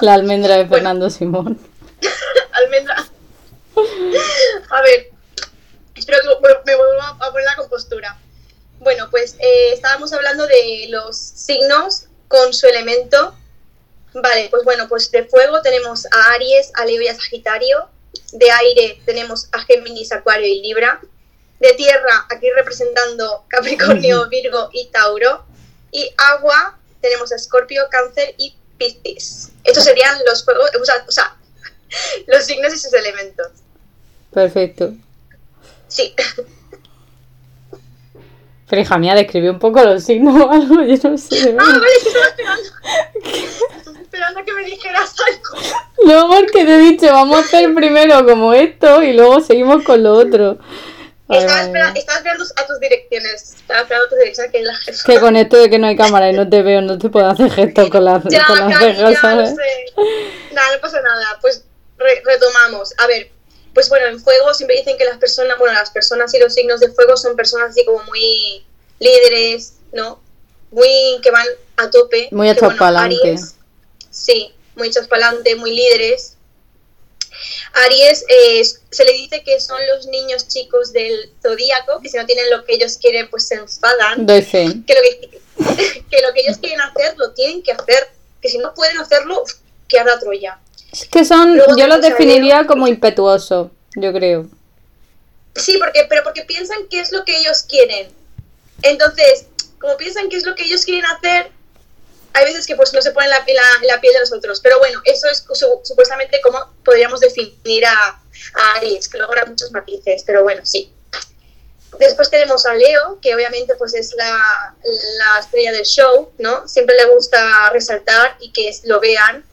La almendra de Fernando Simón. Almendra. A ver, espero que me- me vuelva a poner la compostura. Bueno, pues eh, estábamos hablando de los signos con su elemento. Vale, pues bueno, pues de fuego tenemos a Aries, a Leo y a Sagitario. De aire tenemos a Géminis, Acuario y Libra. De tierra, aquí representando Capricornio, Virgo y Tauro. Y agua, tenemos a Escorpio, Cáncer y Piscis. Estos serían los fuegos, o sea, o sea, los signos y sus elementos. Perfecto. Sí, Pero hija mía, describe un poco los signos o algo, yo no sé. Ah, vale, que estaba esperando. Estaba esperando a que me dijeras algo. No, porque te he dicho, vamos a hacer primero como esto y luego seguimos con lo otro. Estaba, madre espera- estaba esperando a tus direcciones. Estaba esperando a tus direcciones, que es la jefa. Que con esto de que no hay cámara y no te veo, no te puedo hacer gestos con las, Ya, con las cejas, ya, ¿sabes? no sé. Nada, no pasa nada. Pues re- retomamos. A ver, pues bueno, en fuego siempre dicen que las personas, bueno, las personas y los signos de fuego son personas así como muy líderes, ¿no? Muy que van a tope. Muy hechas bueno, Sí, muy adelante, muy líderes. Aries eh, se le dice que son los niños chicos del zodíaco, que si no tienen lo que ellos quieren, pues se enfadan Doy fe. que lo que, que lo que ellos quieren hacer lo tienen que hacer, que si no pueden hacerlo, que arda Troya. Es que son, Luego yo los definiría como impetuosos, yo creo. Sí, porque, pero porque piensan que es lo que ellos quieren. Entonces, como piensan que es lo que ellos quieren hacer, hay veces que pues no se ponen la, la- la piel de los otros. Pero bueno, eso es su- supuestamente como podríamos definir a, a Aries, que habrá muchos matices, pero bueno, sí. Después tenemos a Leo, que obviamente pues es la, la estrella del show, ¿no? Siempre le gusta resaltar y que lo vean.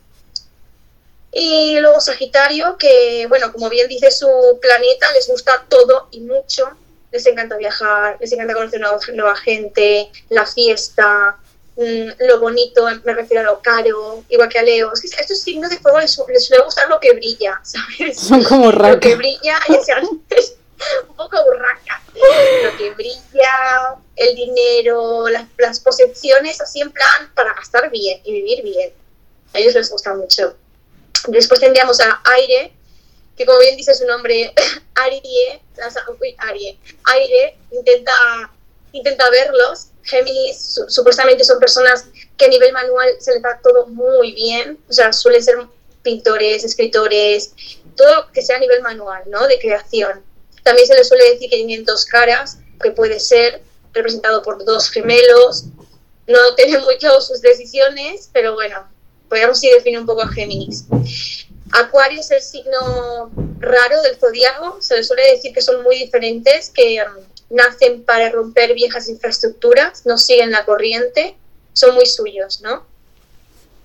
Y luego Sagitario, que bueno, como bien dice su planeta, les gusta todo y mucho. Les encanta viajar, les encanta conocer nueva, nueva gente, la fiesta, mm, lo bonito, me refiero a lo caro, igual que a Leo. Es que estos signos de fuego les, les suele gustar lo que brilla, ¿sabes? Son como Lo que brilla, ya sean un poco burraca. Lo que brilla, el dinero, las, las posesiones, así en plan para gastar bien y vivir bien. A ellos les gusta mucho. Después tendríamos a Aire, que como bien dice su nombre, Arie, o sea, uy, Arie, Aire intenta, intenta verlos. Géminis su- supuestamente son personas que a nivel manual se les da todo muy bien, o sea, suelen ser pintores, escritores, todo que sea a nivel manual, ¿no? De creación. También se les suele decir que tienen dos caras, que puede ser representado por dos gemelos. No tienen muy claro sus decisiones, pero bueno, podríamos sí definir un poco a Géminis. Acuario es el signo raro del zodiaco. Se les suele decir que son muy diferentes, que um, nacen para romper viejas infraestructuras, no siguen la corriente, son muy suyos, ¿no?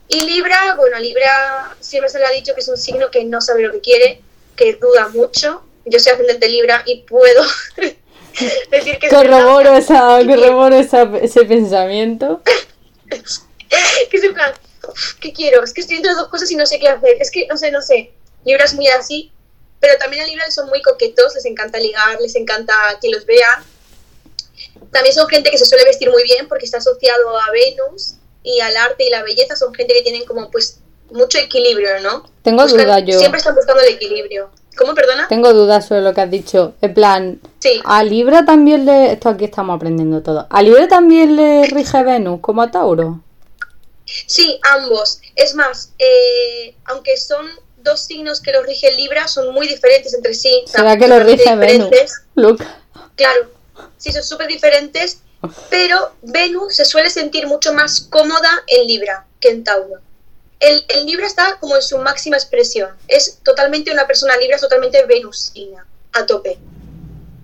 Y Libra, bueno, Libra siempre se le ha dicho que es un signo que no sabe lo que quiere, que duda mucho. Yo soy ascendente Libra y puedo decir que es Corroboro, verdad. esa, corroboro esa, ese pensamiento. que es en plan, "Uf, ¿qué quiero? Es que estoy entre dos cosas y no sé qué hacer. Es que no sé, no sé. Libra es muy así, pero también a Libra son muy coquetos, les encanta ligar, les encanta que los vean. También son gente que se suele vestir muy bien porque está asociado a Venus y al arte y la belleza. Son gente que tienen como pues mucho equilibrio, ¿no? Tengo Buscan- duda yo. Siempre están buscando el equilibrio. ¿Cómo, perdona? Tengo dudas sobre lo que has dicho. En plan, Sí. a Libra también le. Esto aquí estamos aprendiendo todo. ¿A Libra también le rige Venus como a Tauro? Sí, ambos. Es más, eh, aunque son dos signos que los rige Libra, son muy diferentes entre sí. ¿Será que lo totalmente rige Venus? Luca. Claro, sí, son súper diferentes, pero Venus se suele sentir mucho más cómoda en Libra que en Tauro. El, el Libra está como en su máxima expresión. Es totalmente una persona Libra, es totalmente venusina, a tope.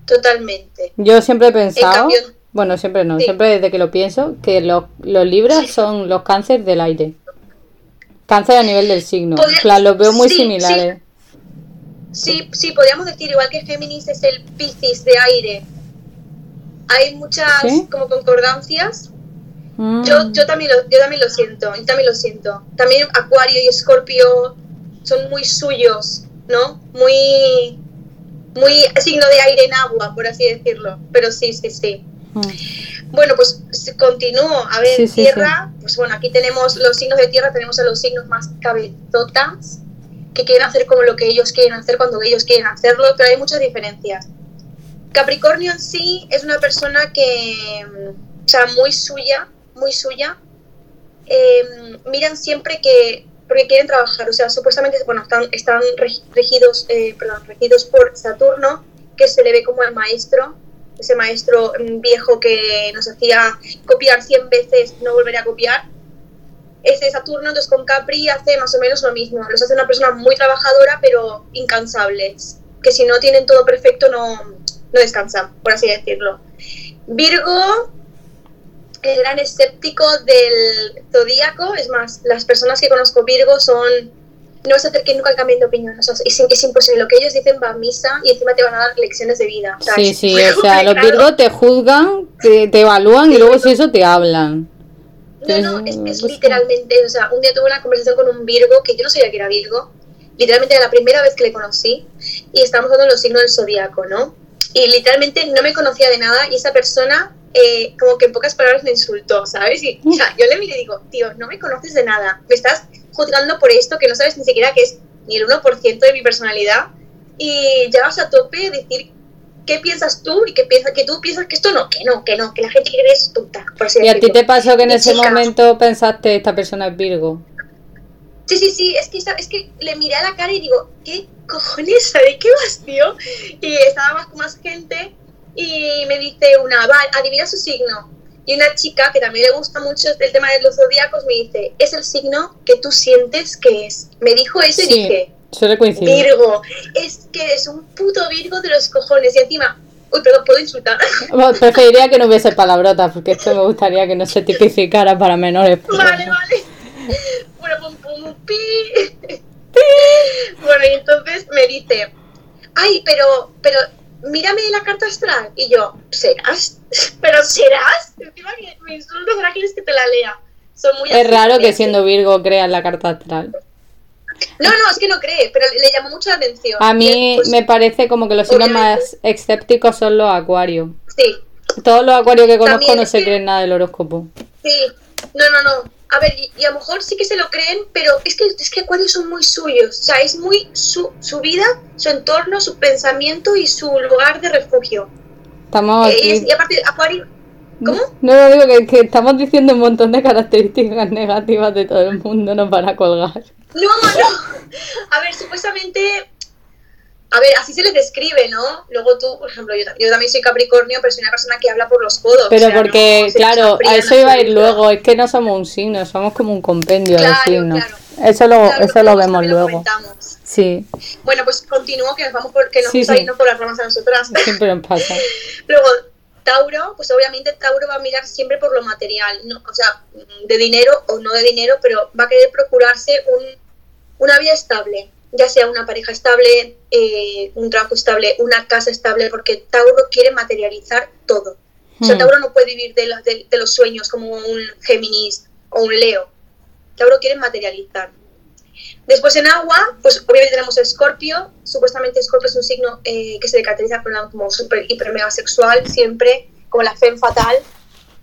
Totalmente. Yo siempre he pensado. cambio- bueno, siempre no, Sí. siempre desde que lo pienso, que los, los Libras Sí. son los cánceres del aire. Cáncer a nivel del signo. Podría- plan, los veo muy sí, similares. Sí, sí, podríamos decir, igual que Géminis es el Piscis de aire. Hay muchas ¿Sí? como concordancias. Mm. Yo, yo, también lo, yo también lo siento, yo también lo siento. También Acuario y Escorpio son muy suyos, ¿no? Muy, muy signo de aire en agua, por así decirlo. Pero sí, sí, sí. Mm. Bueno, pues continúo. A ver, Sí, sí, tierra, pues bueno, aquí tenemos los signos de tierra, tenemos a los signos más cabezotas, que quieren hacer como lo que ellos quieren hacer cuando ellos quieren hacerlo, pero hay muchas diferencias. Capricornio en sí es una persona que, mm, o sea, muy suya, muy suya. Eh, miran siempre que, porque quieren trabajar, o sea, supuestamente, bueno, están, están regi- regidos, eh, perdón, regidos por Saturno, que se le ve como el maestro, ese maestro mm, viejo que nos hacía copiar 100 veces, no volver a copiar. Ese Saturno, entonces con Capri hace más o menos lo mismo, los hace una persona muy trabajadora, pero incansables, que si no tienen todo perfecto no, no descansan, por así decirlo. Virgo, el gran escéptico del zodíaco, es más, las personas que conozco Virgo son, no vas a hacer que nunca cambien de opinión, o sea, es, es imposible, lo que ellos dicen va a misa y encima te van a dar lecciones de vida. Sí, sí, o sea, los. Virgos te juzgan, te, te evalúan y luego si eso te hablan. No, no, es, es pues, literalmente, o sea, un día tuve una conversación con un Virgo que yo no sabía que era Virgo, literalmente era la primera vez que le conocí y estábamos hablando de los signos del zodiaco, ¿no? Y literalmente no me conocía de nada y esa persona, eh, como que en pocas palabras me insultó, ¿sabes? Y, o sea, yo le miré y digo, tío, no me conoces de nada, me estás juzgando por esto que no sabes ni siquiera que es ni el 1% de mi personalidad y vas a tope decir qué piensas tú y qué piensas que tú piensas que esto no, que no, que no, que la gente que es tonta, por ¿Y a ti te pasó que en Y ese chica. momento pensaste esta persona es Virgo? Sí, sí, sí, es que, es que le miré a la cara y digo, ¿qué cojones? ¿De qué vas, tío? Y estaba más con más gente y me dice una, va, adivina su signo. Y una chica que también le gusta mucho el tema de los zodiacos me dice, es el signo que tú sientes que es. Me dijo eso y dije. Virgo, es que es un puto Virgo de los cojones. Y encima, uy, perdón, puedo insultar. Bueno, Preferiría que no hubiese palabrotas porque esto me gustaría que no se tipificara para menores. Vale, vale. Bueno, pum, pum, pi. Bueno, y entonces me dice, ay, pero, pero, mírame la carta astral. Y yo, ¿serás? ¿Pero serás? Encima que me insultas, ahora quieres que te la lea. Son muy Es raro que siendo Virgo creas la carta astral. No, no, es que no cree, pero le llamó mucho la atención. A mí pues, me parece como que los signos más escépticos son los acuarios. Sí, Todos los acuarios que conozco También no se que- creen nada del horóscopo. sí. No, no, no. A ver, y, y a lo mejor sí que se lo creen, pero es que, son muy suyos. O sea, es muy su, su vida, su entorno, su pensamiento y su lugar de refugio. Estamos Eh, y, es- aquí. y aparte, Acuario. ¿Cómo? No, no digo que, que estamos diciendo un montón de características negativas de todo el mundo, no para colgar. No, no. A ver, supuestamente. A ver, así se les describe, ¿no? Luego tú, por ejemplo, yo, yo también soy Capricornio, pero soy una persona que habla por los codos. Pero o sea, porque, no claro, a eso iba a ir luego, es que no somos un signo, somos como un compendio Claro, de signos. claro. Eso lo, Claro, eso lo vemos lo luego. comentamos. Sí, Bueno, pues continúo, que nos vamos por, que nos Sí, vamos a sí. irnos por las ramas a nosotras. siempre nos pasa. Luego, Tauro, pues obviamente Tauro va a mirar siempre por lo material, ¿no? o sea, de dinero o no de dinero, pero va a querer procurarse un, una vida estable, ya sea una pareja estable, eh, un trabajo estable, una casa estable, porque Tauro quiere materializar todo. O sea, Hmm. Tauro no puede vivir de, la- de- de los sueños como un Géminis o un Leo. Tauro quiere materializar. Después en agua, pues obviamente tenemos a Escorpio. Supuestamente Escorpio es un signo eh, que se caracteriza por una como súper hiper mega sexual, siempre, como la femme fatal.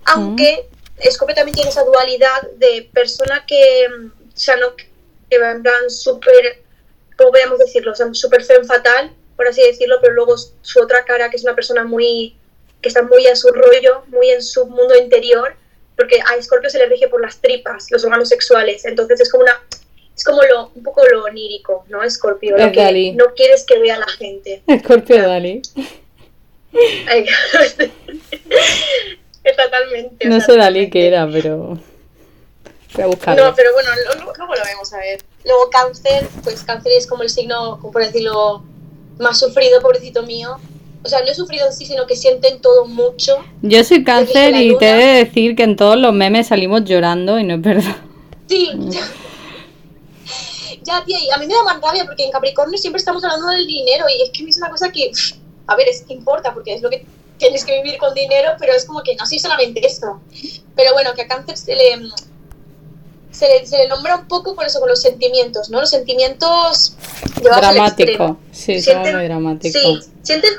Aunque Escorpio también tiene esa dualidad de persona que, mm, o sea, no, que va en plan súper, ¿cómo podríamos decirlo? O sea, súper femme fatal, por así decirlo, pero luego su otra cara, que es una persona muy, que está muy a su rollo, muy en su mundo interior, porque a Escorpio se le rige por las tripas, los órganos sexuales, entonces es como una es como lo un poco lo onírico, ¿no? Escorpio, lo que no quieres que vea la gente. Escorpio Dali. Ay, Totalmente. No sé Dalí totalmente. qué era, pero. Voy a buscarlo. No, pero bueno, luego lo vemos a ver. Luego cáncer, pues cáncer es como el signo, como por decirlo, más sufrido, pobrecito mío. O sea, no he sufrido en sí, sino que sienten todo mucho. Yo soy cáncer y te he de decir que en todos los memes salimos llorando y no es verdad. Sí, ya. Tía, y a mí me da más rabia porque en Capricornio siempre estamos hablando del dinero y es que a mí es una cosa que, a ver, es que importa porque es lo que tienes que vivir con dinero, pero es como que no soy solamente eso. Pero bueno, que a Cáncer se le, se le, se le nombra un poco por eso, con los sentimientos, ¿no? Los sentimientos. Dramático. Sí, Sienten- muy dramáticos. Sí, sienten,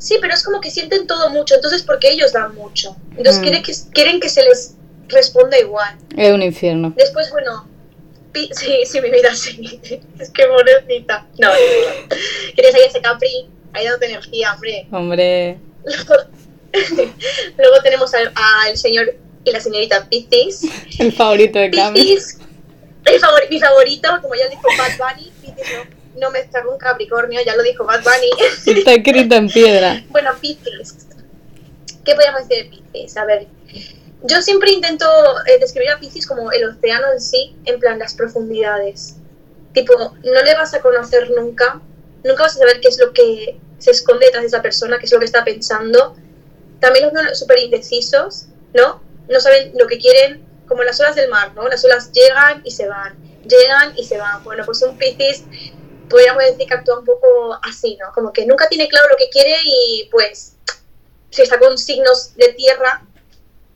Sí, pero es como que sienten todo mucho, entonces porque ellos dan mucho. Entonces Mm. quieren, que, quieren que se les responda igual. Es un infierno. Después, bueno, sí, sí, mi vida sí. Es que pobrecita. No, no, no. Quieres ahí ese Capri, ahí dándote energía, hombre. Hombre, Luego tenemos al, al señor y la señorita Piscis. el favorito de Cami. Piscis, el favor- mi favorito, como ya dijo Bad Bunny, Piscis no, no me está un Capricornio, ya lo dijo Bad Bunny. Está escrito en piedra. Bueno, Piscis. ¿Qué podríamos decir de Piscis? A ver, yo siempre intento eh, describir a Piscis como el océano en sí, en plan las profundidades. Tipo, no le vas a conocer nunca, nunca vas a saber qué es lo que se esconde detrás de esa persona, qué es lo que está pensando. También los súper indecisos, ¿no? No saben lo que quieren, como las olas del mar, ¿no? Las olas llegan y se van, llegan y se van. Bueno, pues un Piscis podríamos decir que actúa un poco así, ¿no? Como que nunca tiene claro lo que quiere y pues si está con signos de tierra,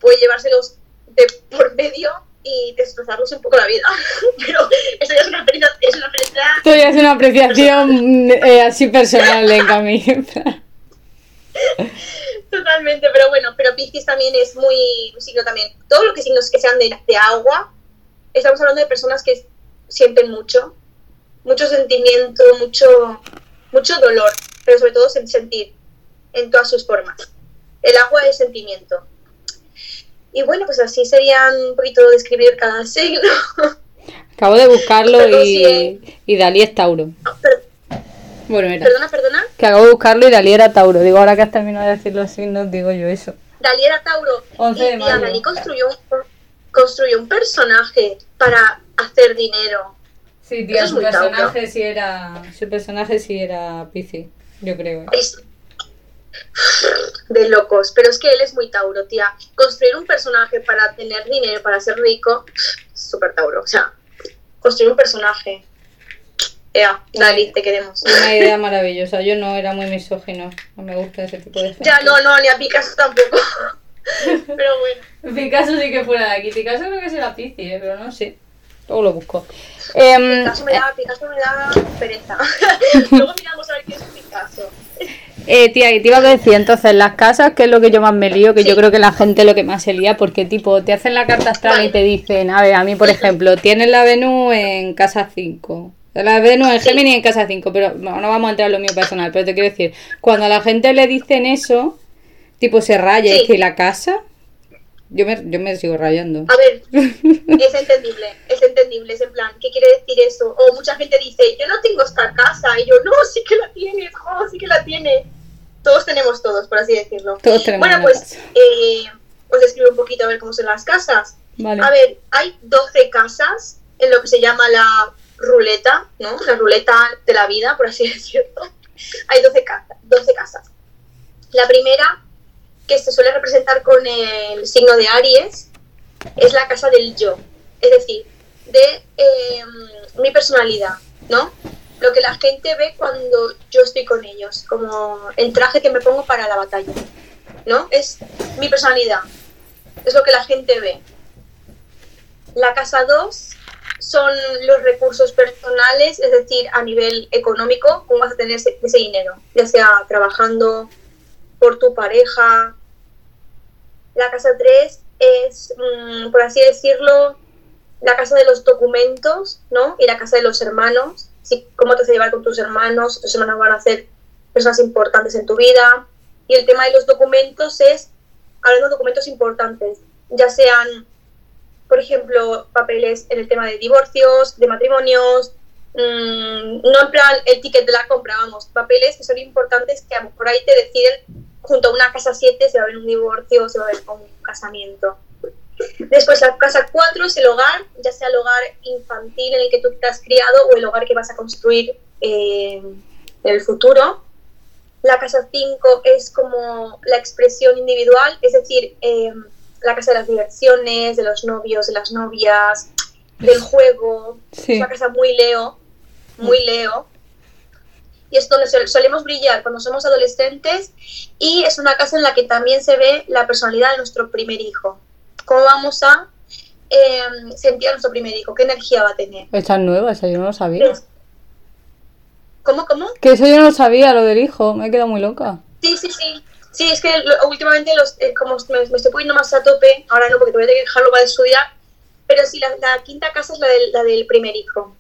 puede llevárselos de por medio y destrozarlos un poco la vida. Pero eso ya es una es una pena Esto ya es una apreciación eh, así personal de Cami. totalmente, pero bueno, pero Piscis también es muy un signo también. Todo lo que signos que sean de, de agua, estamos hablando de personas que sienten mucho, mucho sentimiento, mucho, mucho dolor, pero sobre todo sen- sentir en todas sus formas. El agua es sentimiento. Y bueno, pues así serían un poquito describir cada signo. Acabo de buscarlo y, sí. y Dalí es Tauro. Bueno, mira. perdona, perdona. Que acabo de buscarlo y Dalí era Tauro. Digo, ahora que has terminado de decir los signos, digo yo eso. Dalí era Tauro. 11 y de tía, mayo. Dalí construyó un, construyó un personaje para hacer dinero. Sí, tía, su personaje sí era. Su personaje sí era Piscis, yo creo. Es de locos. Pero es que él es muy Tauro, tía. Construir un personaje para tener dinero, para ser rico, súper Tauro. O sea, construir un personaje. Ya, Dalí, te queremos. Una idea maravillosa. Yo no era muy misógino. No me gusta ese tipo de gente. Ya, no, no, ni a Picasso tampoco. Pero bueno. Picasso sí que fuera de aquí. Picasso creo que será Piscis, ¿eh? pero no sé. Luego lo busco. Em, Picasso me da, Picasso me da pereza. Luego miramos a ver qué es Picasso. Eh, tía, que te iba a decir entonces las casas, que es lo que yo más me lío, que Sí. yo creo que la gente lo que más se lía, porque tipo, te hacen la carta astral Vale. y te dicen, a ver, a mí por ejemplo, tienes la Venus en casa 5, la Venus en Sí. Géminis en casa 5, pero no, no vamos a entrar en lo mío personal, pero te quiero decir, cuando a la gente le dicen eso, tipo se raya, Sí. es que la casa, yo me, yo me sigo rayando. A ver, es entendible, es entendible, es en plan, ¿qué quiere decir eso? O mucha gente dice, yo no tengo esta casa, y yo, no, sí que la tienes, oh, sí que la tiene. Todos tenemos todos, por así decirlo. Todos tenemos Bueno, pues, eh, os describo un poquito a ver cómo son las casas. Vale. A ver, hay 12 casas en lo que se llama la ruleta, ¿no? La ruleta de la vida, por así decirlo. Hay 12, ca- 12 casas. La primera, que se suele representar con el signo de Aries, es la casa del yo. Es decir, de eh, mi personalidad, ¿no? Lo que la gente ve cuando yo estoy con ellos, como el traje que me pongo para la batalla, ¿no? Es mi personalidad, es lo que la gente ve. La casa 2 son los recursos personales, es decir, a nivel económico, cómo vas a tener ese dinero, ya sea trabajando por tu pareja. La casa 3 es, mm, por así decirlo, la casa de los documentos, ¿no? Y la casa de los hermanos, sí, cómo te vas a llevar con tus hermanos, tus hermanos van a ser personas importantes en tu vida. Y el tema de los documentos es, hablando de documentos importantes, ya sean, por ejemplo, papeles en el tema de divorcios, de matrimonios, mm, no en plan el ticket de la compra, vamos, papeles que son importantes que a lo mejor ahí te deciden junto a una casa 7 se va a ver un divorcio o se va a ver un casamiento. Después la casa 4 es el hogar, ya sea el hogar infantil en el que tú te has criado o el hogar que vas a construir eh, en el futuro. La casa 5 es como la expresión individual, es decir, eh, la casa de las diversiones, de los novios, de las novias, del juego. Sí. Es una casa muy Leo, muy Leo. Y es donde sol- solemos brillar cuando somos adolescentes y es una casa en la que también se ve la personalidad de nuestro primer hijo. ¿Cómo vamos a eh, sentir a nuestro primer hijo? ¿Qué energía va a tener? Es nueva, esa yo no lo sabía. ¿Cómo, cómo? Que eso yo no lo sabía, lo del hijo, me he quedado muy loca. Sí, sí, sí. Sí, es que lo- últimamente los, eh, como me, me estoy poniendo más a tope, ahora no, porque todavía tengo que dejarlo para estudiar, pero sí, la, la quinta casa es la del, la del primer hijo.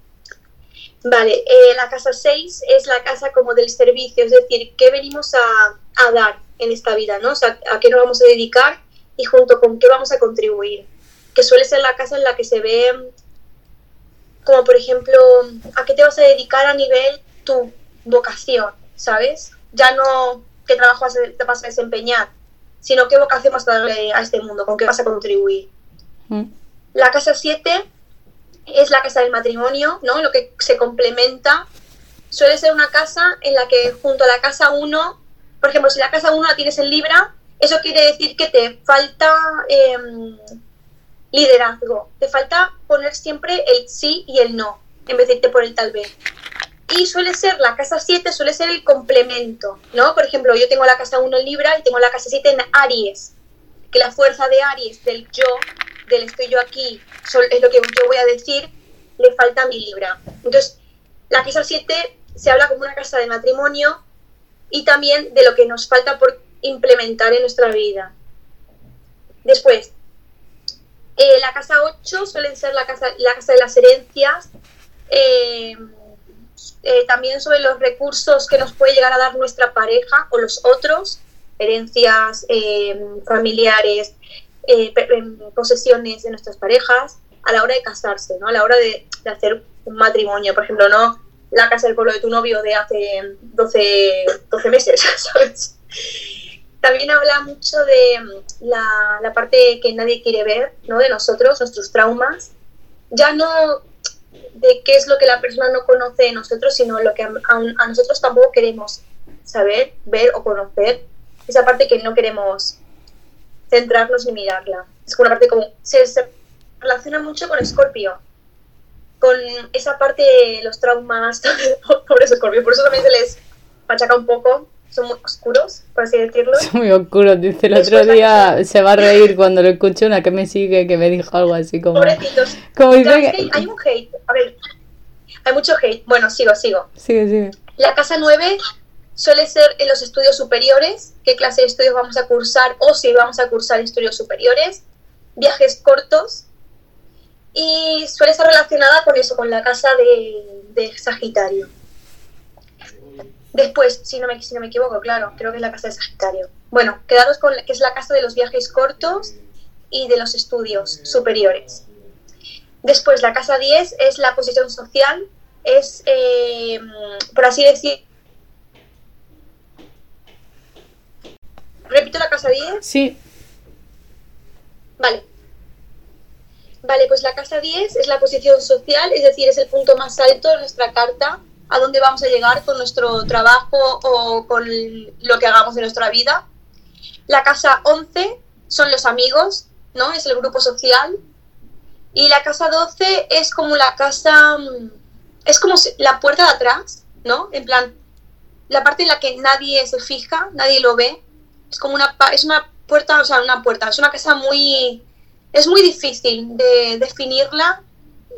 Vale, eh, la casa 6 es la casa como del servicio, es decir, qué venimos a, a dar en esta vida, ¿no? O sea, a qué nos vamos a dedicar y junto con qué vamos a contribuir. Que suele ser la casa en la que se ve, como por ejemplo, a qué te vas a dedicar a nivel tu vocación, ¿sabes? Ya no qué trabajo vas a- te vas a desempeñar, sino qué vocación vas a darle a este mundo, con qué vas a contribuir. Mm. La casa 7 es la casa del matrimonio, ¿no? Lo que se complementa. Suele ser una casa en la que junto a la casa 1, por ejemplo, si la casa 1 la tienes en Libra, eso quiere decir que te falta em, liderazgo, te falta poner siempre el sí y el no, en vez de irte por el tal vez. Y suele ser, la casa 7 suele ser el complemento, ¿no? Por ejemplo, yo tengo la casa 1 en Libra y tengo la casa 7 en Aries, que la fuerza de Aries, del yo, del estoy yo aquí, es lo que yo voy a decir, le falta mi Libra. Entonces, la casa 7 se habla como una casa de matrimonio y también de lo que nos falta por implementar en nuestra vida. Después, eh, la casa 8 suele ser la casa, la casa de las herencias, eh, eh, también sobre los recursos que nos puede llegar a dar nuestra pareja o los otros, herencias familiares, eh, posesiones de nuestras parejas, a la hora de casarse, ¿no? a la hora de, de hacer un matrimonio, por ejemplo, no la casa del pueblo de tu novio de hace 12, 12 meses, ¿sabes? También habla mucho de mm, la, la parte que nadie quiere ver, ¿no? De nosotros, nuestros traumas. Ya no de qué es lo que la persona no conoce de nosotros, sino lo que a, a- a nosotros tampoco queremos saber, ver o conocer. Esa parte que no queremos centrarnos ni mirarla. Es como una parte como... Se, se relaciona mucho con Escorpio. Con esa parte de los traumas, pobre Escorpio. Por eso también se les machaca un poco. Son muy oscuros, por así decirlo. Son muy oscuros, dice el otro día, se va a reír cuando lo escuche una que me sigue, que me dijo algo así como... Pobrecitos. Como dice que hay un hate. A ver, hay mucho hate. Bueno, sigo, sigo. Sigue, sigue. La casa 9 suele ser en los estudios superiores, qué clase de estudios vamos a cursar o si vamos a cursar estudios superiores, viajes cortos y suele estar relacionada con eso, con la casa de, Sagitario. Después, si no, me, si no me equivoco, claro, creo que es la casa de Sagitario. Bueno, quedaros con que es la casa de los viajes cortos y de los estudios superiores. Después, la casa 10 es la posición social, es, eh, por así decir, repito la casa 10, Sí, vale. Vale, pues la casa 10 es la posición social, es decir, es el punto más alto de nuestra carta, a dónde vamos a llegar con nuestro trabajo o con lo que hagamos de nuestra vida. La casa 11 son los amigos, ¿no? Es el grupo social. Y la casa 12 es como la casa, mm, es como la puerta de atrás, ¿no? En plan, la parte en la que nadie se fija, nadie lo ve. Es como una, es una puerta, o sea, una puerta, es una casa muy, es muy difícil de definirla.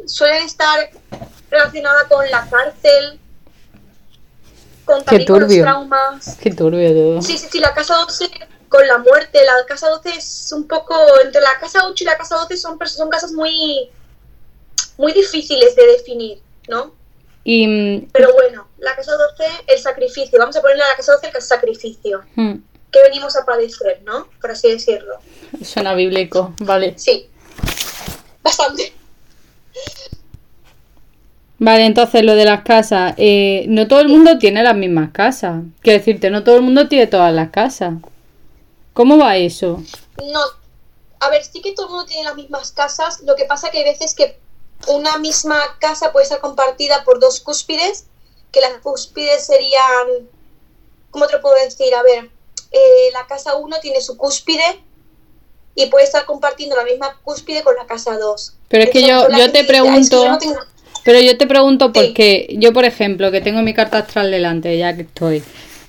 Suelen estar relacionada con la cárcel, con, también con los traumas. qué turbio todo. Sí, sí, sí, la casa 12 con la muerte, la casa 12 es un poco, entre la casa 8 y la casa 12 son, son casas muy, muy difíciles de definir, ¿no? Y... mm, Pero bueno, la casa 12, el sacrificio, vamos a ponerle a la casa 12 el sacrificio, venimos a padecer, ¿no? Por así decirlo. Suena bíblico, vale. Sí, bastante. Vale, entonces lo de las casas. eh, no todo el mundo tiene las mismas casas. Quiero decirte, no todo el mundo tiene todas las casas. ¿Cómo va eso? No, a ver, sí que todo el mundo tiene las mismas casas, lo que pasa que hay veces que una misma casa puede estar compartida por dos cúspides, que las cúspides serían, ¿cómo te lo puedo decir? A ver, eh, la casa 1 tiene su cúspide y puede estar compartiendo la misma cúspide con la casa 2. Pero es que yo- yo te pregunto- Pero yo te pregunto Sí. porque yo, por ejemplo, que tengo mi carta astral delante, ya que estoy.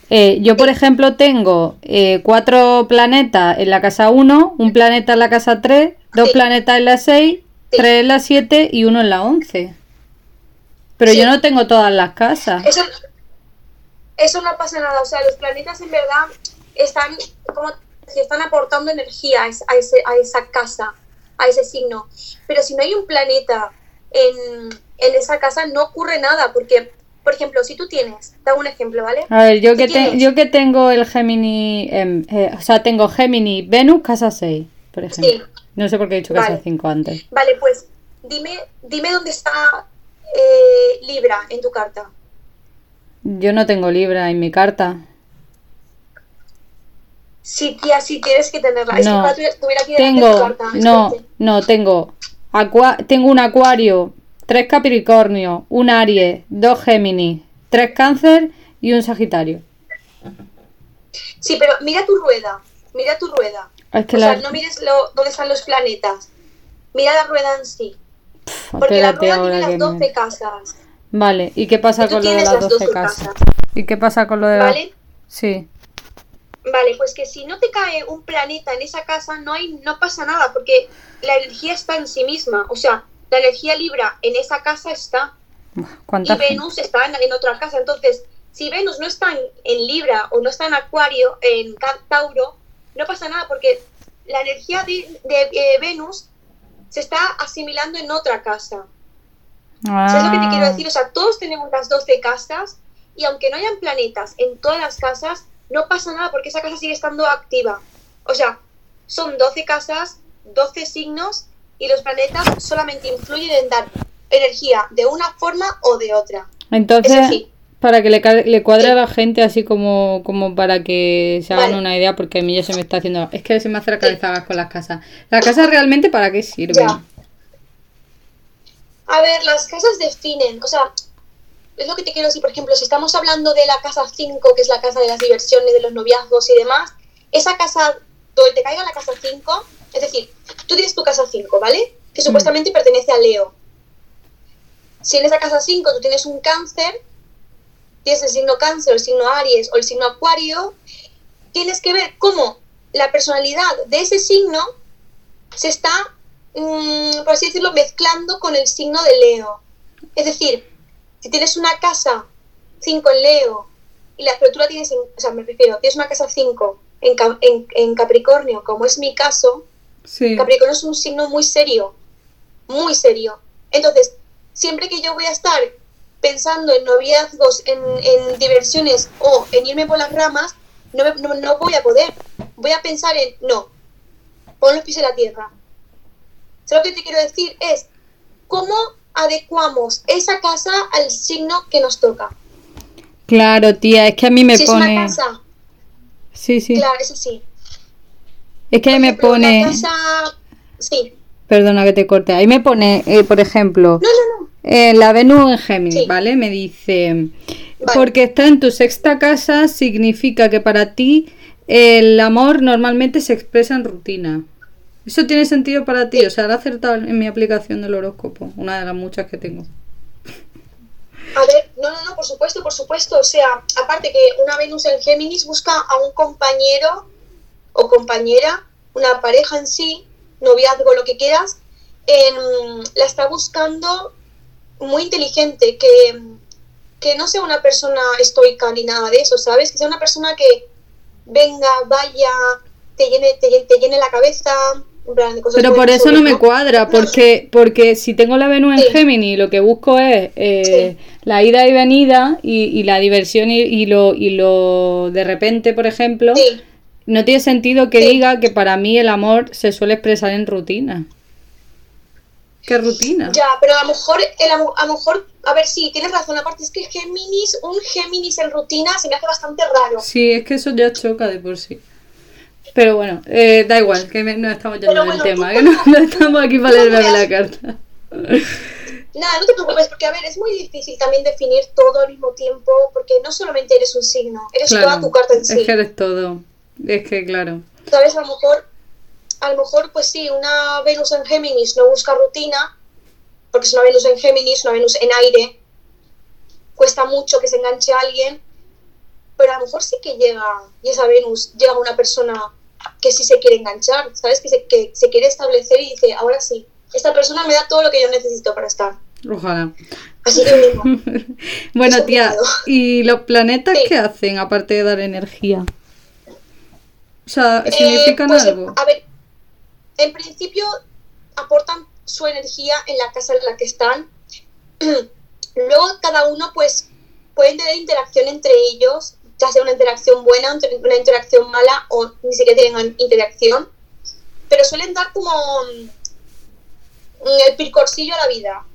eh, yo, por ejemplo, tengo eh, cuatro planetas en la casa 1, un planeta en la casa 3, dos Sí. planetas en la 6, Sí. tres en la 7 y uno en la 11. Pero Sí. yo no tengo todas las casas. Eso, eso no pasa nada. O sea, los planetas en verdad están, como si están aportando energía a, ese- a esa casa, a ese signo. Pero si no hay un planeta en, en esa casa, no ocurre nada. Porque, por ejemplo, si tú tienes, te hago un ejemplo, ¿vale? A ver, yo ¿Qué que, te- yo que tengo el Gemini, em, eh, o sea, tengo Gemini, Venus, casa 6, por ejemplo. Sí. No sé por qué he dicho casa Vale. 5 antes. Vale, pues dime, dime dónde está eh, Libra en tu carta. Yo no tengo Libra en mi carta. Sí tienes que tenerla. Es que No. para tuviera, tu Tengo, no, espérate. no, tengo, acua- tengo un Acuario, tres Capricornio, un Aries, dos Géminis, tres Cáncer y un Sagitario. Sí, pero mira tu rueda. Mira tu rueda. Es que o la... sea, no mires lo, dónde están los planetas. Mira la rueda en sí. Porque la rueda tiene que las me- 12 casas. Vale, ¿y qué pasa Y con lo de las las 12 12 casas? casas. ¿Y qué pasa con lo de. ¿Vale? Sí. Vale, pues que si no te cae un planeta en esa casa, no hay, no pasa nada, porque la energía está en sí misma. O sea, la energía Libra en esa casa está. Y. Venus está en, en otra casa. Entonces, si Venus no está en, en Libra o no está en Acuario, en Tauro, no pasa nada porque la energía de, de, eh, Venus se está asimilando en otra casa. ¿Sabes lo que te quiero Ah, decir? O sea, todos tenemos las 12 casas y aunque no hayan planetas en todas las casas, no pasa nada porque esa casa sigue estando activa. O sea, son 12 casas, 12 signos y los planetas solamente influyen en dar energía de una forma o de otra. Entonces, para que le, le cuadre Sí. a la gente, así como, como para que se hagan Vale. una idea, porque a mí ya se me está haciendo. Es que se me hace la cabeza con las casas. ¿Las casas realmente para qué sirven? Ya. A ver, las casas definen, o sea, es lo que te quiero decir, por ejemplo, si estamos hablando de la casa 5, que es la casa de las diversiones, de los noviazgos y demás, esa casa, donde te caiga la casa 5, es decir, tú tienes tu casa 5, ¿vale? Que supuestamente pertenece a Leo. Si en esa casa 5 tú tienes un cáncer, tienes el signo cáncer, el signo Aries o el signo Acuario, tienes que ver cómo la personalidad de ese signo se está, mm, por así decirlo, mezclando con el signo de Leo. Es decir, si tienes una casa 5 en Leo, y la, la tienes en, o sea, me refiero, tienes una casa 5 en, Ca- en, en Capricornio, como es mi caso, Sí. Capricornio es un signo muy serio, muy serio. Entonces, siempre que yo voy a estar pensando en noviazgos, en, en diversiones o en irme por las ramas, no, me- no, no voy a poder. Voy a pensar en, no, pon los pies en la tierra. O sea, lo que te quiero decir es, ¿cómo adecuamos esa casa al signo que nos toca? Claro, tía, es que a mí me si pone. es una casa, Sí, sí. claro, es así. Es que ahí me pone. Una casa... Sí. Perdona que te corte. Ahí me pone, eh, por ejemplo, No, no, no. eh, la Venus en Géminis, Sí. ¿vale? Me dice. Vale. Porque está en tu sexta casa, significa que para ti el amor normalmente se expresa en rutina. ¿Eso tiene sentido para ti? O sea, ¿lo he acertado en mi aplicación del horóscopo? Una de las muchas que tengo. A ver, no, no, no, por supuesto, por supuesto. O sea, aparte que una Venus en Géminis busca a un compañero o compañera, una pareja en sí, noviazgo, lo que quieras, em, la está buscando muy inteligente, que, que no sea una persona estoica ni nada de eso, ¿sabes? Que sea una persona que venga, vaya, te llene, te llene, te llene la cabeza. Pero por eso no me cuadra, porque, porque si tengo la Venus en. Géminis, lo que busco es eh, la ida y venida y, y la diversión y, y lo, y lo de repente, por ejemplo, Sí. no tiene sentido que Sí. diga que para mí el amor se suele expresar en rutina. ¿Qué rutina? Ya, pero a lo mejor, el a lo mejor, a ver, sí, tienes razón. Aparte es que Géminis, un Géminis en rutina se me hace bastante raro. Sí, es que eso ya choca de por sí. Pero bueno, eh, da igual, que me- no estamos yendo Pero del bueno, tema, que no, estamos aquí para leerme la carta. Nada, no te preocupes, porque a ver, es muy difícil también definir todo al mismo tiempo, porque no solamente eres un signo, eres toda tu carta en sí. es que eres todo. Es que, claro. ¿Sabes? A lo mejor, a lo mejor, pues sí, una Venus en Géminis no busca rutina, porque es una Venus en Géminis, una Venus en aire, cuesta mucho que se enganche a alguien, pero a lo mejor sí que llega, y esa Venus llega a una persona que sí se quiere enganchar, ¿sabes? Que se, que se quiere establecer y dice, ahora sí, esta persona me da todo lo que yo necesito para estar. Ojalá. Así que mismo. bueno, Eso tía. ¿y los planetas Sí. qué hacen aparte de dar energía? O sea, Eh, ¿significan pues, algo? A ver, en principio aportan su energía en la casa en la que están. Luego cada uno pues pueden tener interacción entre ellos, ya sea una interacción buena, una interacción mala o ni siquiera tienen interacción, pero suelen dar como mm, el pircorsillo a la vida,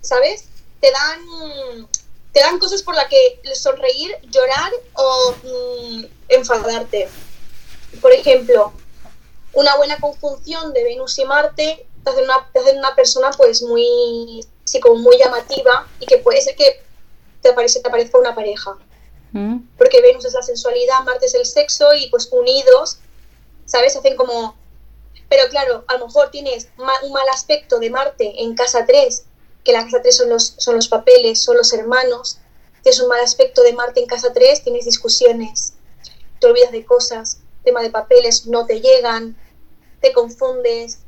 ¿sabes? Te dan te dan cosas por las que sonreír, llorar o mm, enfadarte. Por ejemplo, una buena conjunción de Venus y Marte te hacen una, te una persona pues muy, sí, como muy llamativa y que puede ser que te, te aparezca una pareja. Porque Venus es la sensualidad, Marte es el sexo y pues unidos, ¿sabes? Hacen como... Pero claro, a lo mejor tienes un mal aspecto de Marte en casa 3, que la casa 3 son los, son los papeles, son los hermanos. Tienes un mal aspecto de Marte en casa 3, tienes discusiones, te olvidas de cosas, tema de papeles, no te llegan, te confundes,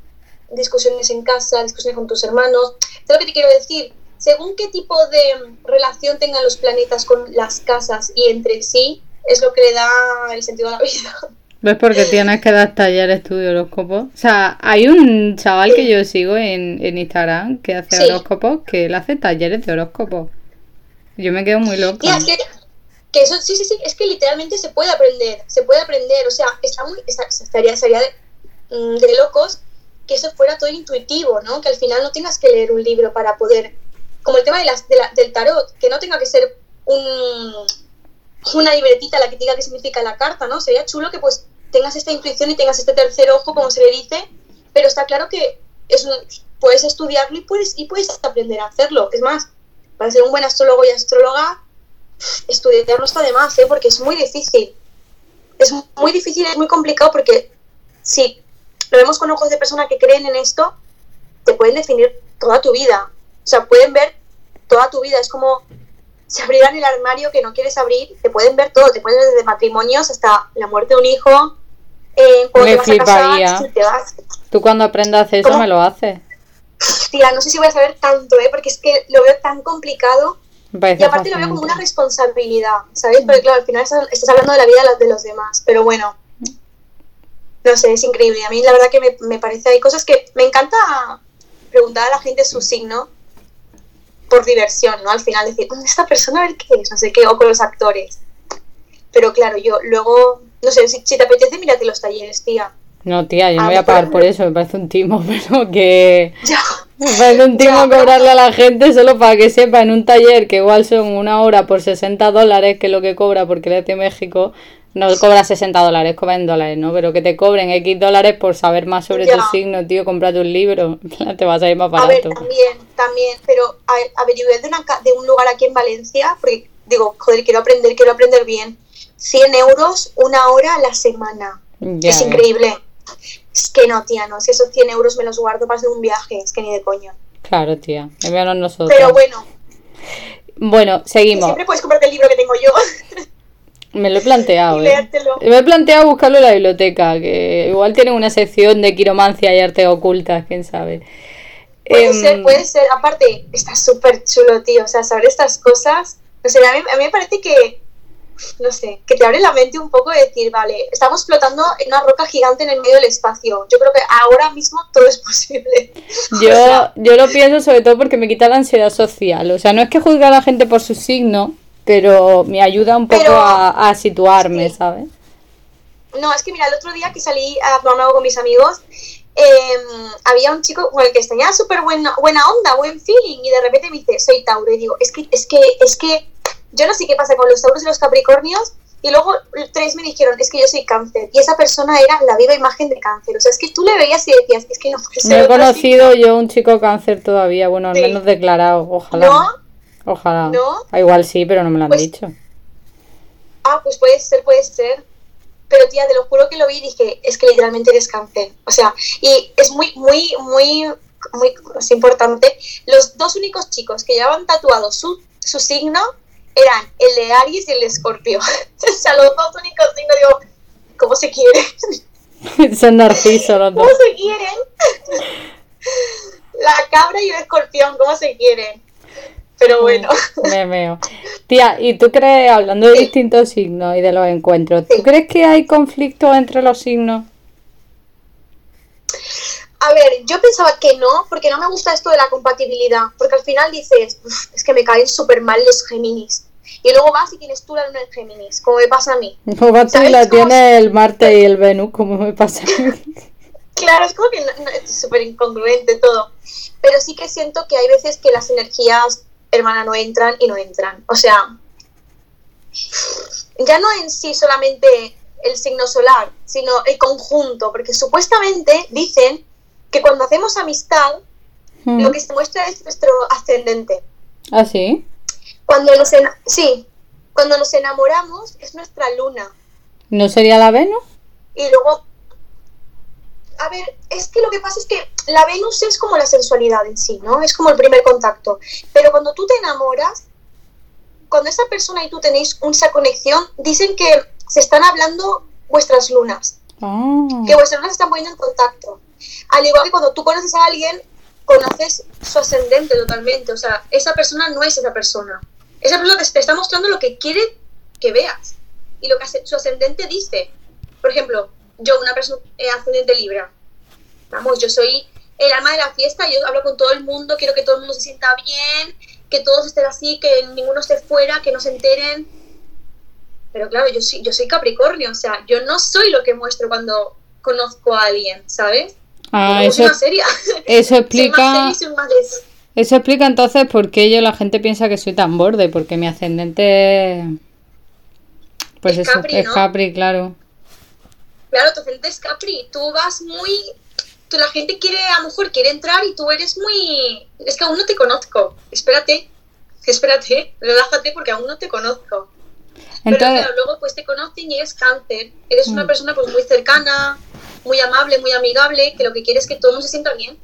discusiones en casa, discusiones con tus hermanos. ¿Sabes lo que te quiero decir? Según qué tipo de relación tengan los planetas con las casas y entre sí, es lo que le da el sentido a la vida. ¿Ves por qué tienes que dar talleres tú de horóscopos? O sea, hay un chaval que yo sigo en, en Instagram que hace Sí. horóscopos, que él hace talleres de horóscopos. Yo me quedo muy loca. Tía, es que, que eso, sí, sí, sí, es que literalmente se puede aprender, se puede aprender, o sea, está muy, está- estaría, estaría de, mm, de locos que eso fuera todo intuitivo, ¿no? Que al final no tengas que leer un libro para poder, como el tema de del tarot, que no tenga que ser un, una libretita la que diga qué significa la carta, ¿no? Sería chulo que pues tengas esta intuición y tengas este tercer ojo, como se le dice, pero está claro que es un- puedes estudiarlo y puedes, y puedes aprender a hacerlo. Es más, para ser un buen astrólogo y astróloga, estudiar no está de más, ¿eh? porque es muy difícil. Es muy difícil, es muy complicado porque si lo vemos con ojos de persona que creen en esto, te pueden definir toda tu vida. O sea, pueden ver toda tu vida. Es como si abrieran el armario que no quieres abrir, te pueden ver todo. Te pueden ver desde matrimonios hasta la muerte de un hijo, eh, cuando Me te vas a casar, fliparía. si te vas. Tú cuando aprendas eso ¿Cómo? me lo haces. Tía, no sé si voy a saber tanto, ¿eh? porque es que lo veo tan complicado. Y aparte lo veo como una responsabilidad, ¿sabes? Porque claro, al final estás, hablando de la vida de los demás, pero bueno, no sé, es increíble. A mí la verdad que me, me parece, hay cosas que me encanta preguntar a la gente su signo por diversión, ¿no? Al final decir, "Mm, esta persona a ver qué es, no sé qué, o con los actores. Pero claro, yo luego, no sé, si, si te apetece, mírate los talleres, tía. No, tía, yo no voy a mí, pagar por eso, me parece un timo, pero que... Ya. Me parece un timo Ya, cobrarle a la gente solo para que sepa en un taller que igual son una hora por 60 dólares, que es lo que cobra porque es de México, no cobra 60 dólares, cobra en dólares, ¿no? Pero que te cobren X dólares por saber más sobre Ya. tu signo, tío, cómprate un libro, te vas a ir más A ver, barato. también, también, pero a- averigué de, una de un lugar aquí en Valencia, porque digo, joder, quiero aprender, quiero aprender bien. 100 euros una hora a la semana. Ya, es increíble. Es que no, tía, no, si esos 100 euros me los guardo para hacer un viaje, es que ni de coña. Claro, tía, envíanos nosotros. Pero bueno, Bueno, seguimos. siempre puedes comprarte el libro que tengo yo Me lo he planteado, ¿eh? Me he planteado buscarlo en la biblioteca, que igual tienen una sección de quiromancia y artes ocultas, quién sabe. Puede Em, ser, puede ser. Aparte, está súper chulo, tío. O sea, saber estas cosas. No sé, a mí, a mí me parece que, no sé, que te abre la mente un poco de decir, vale, estamos flotando en una roca gigante en el medio del espacio. Yo creo que ahora mismo todo es posible. Yo, O sea, yo lo pienso sobre todo porque me quita la ansiedad social. O sea, no es que juzgue a la gente por su signo, pero me ayuda un poco Pero- a, a situarme, sí. ¿sabes? No, es que mira, el otro día que salí a tomar algo con mis amigos, eh, había un chico con el que tenía súper buena, buena onda, buen feeling, y de repente me dice, soy Tauro, y digo, es que, es que, es que, yo no sé qué pasa con los Tauros y los Capricornios, y luego tres me dijeron, es que yo soy cáncer, y esa persona era la viva imagen de cáncer, o sea, es que tú le veías y decías, es que no puede ser No he conocido yo un chico cáncer todavía, bueno, al Sí. menos declarado, ojalá. ¿No? Ojalá. ¿No? Ah, igual sí, pero no me lo han Pues- dicho. Ah, pues puede ser, puede ser. Pero tía, te lo juro que lo vi y dije, es que literalmente eres cáncer. O sea, y es muy, muy, muy, muy es importante. Los dos únicos chicos que llevaban tatuado su, su signo eran el de Aries y el de Escorpio. o sea, los dos únicos signos, digo, ¿cómo se quieren? Son narcisos los ¿Cómo dos. se quieren? La cabra y el escorpión, ¿cómo se quieren? Pero bueno. Me veo. Tía, ¿y tú crees, hablando de distintos signos y de los encuentros, ¿tú crees que hay conflictos entre los signos? A ver, yo pensaba que no, porque no me gusta esto de la compatibilidad, porque al final dices, "Uf, es que me caen súper mal los Géminis. Y luego vas y tienes tú la luna en Géminis, como me pasa a mí. Como tú ¿Sabes la cómo tiene el Marte y el Venus, como me pasa. a mí. Claro, es como que no- no, es súper incongruente todo. Pero sí que siento que hay veces que las energías, hermana, no entran y no entran. O sea, ya no en sí solamente el signo solar, sino el conjunto, porque supuestamente dicen que cuando hacemos amistad, lo que se muestra es nuestro ascendente. ¿Ah, sí? Cuando nos, en- sí, cuando nos enamoramos es nuestra luna. ¿No sería la Venus? Y luego, a ver, es que lo que pasa es que la Venus es como la sensualidad en sí, ¿no? Es como el primer contacto. Pero cuando tú te enamoras, cuando esa persona y tú tenéis esa conexión, dicen que se están hablando vuestras lunas, Ah. que vuestras lunas se están poniendo en contacto. Al igual que cuando tú conoces a alguien, conoces su ascendente totalmente. O sea, esa persona no es esa persona. Esa persona te está mostrando lo que quiere que veas y lo que su ascendente dice. Por ejemplo, yo, una persona eh, ascendente Libra, vamos, yo soy el alma de la fiesta, yo hablo con todo el mundo, quiero que todo el mundo se sienta bien, que todos estén así, que ninguno esté fuera, que no se enteren. Pero claro, yo soy, yo soy Capricornio, o sea, yo no soy lo que muestro cuando conozco a alguien, ¿sabes? Ah, eso, soy más seria. eso Soy más explica... seria y soy más des- Eso explica entonces por qué yo la gente piensa que soy tan borde, porque mi ascendente... Pues Es eso, Capri, es. Capri, claro. Claro, tu ascendente es Capri, tú vas muy... Tú, la gente quiere, a lo mejor quiere entrar y tú eres muy... Es que aún no te conozco, espérate, espérate, relájate porque aún no te conozco. Pero Entonces, claro, luego pues te conocen y eres cáncer, eres una Mm. persona pues muy cercana, muy amable, muy amigable, que lo que quieres es que todo el mundo se sienta bien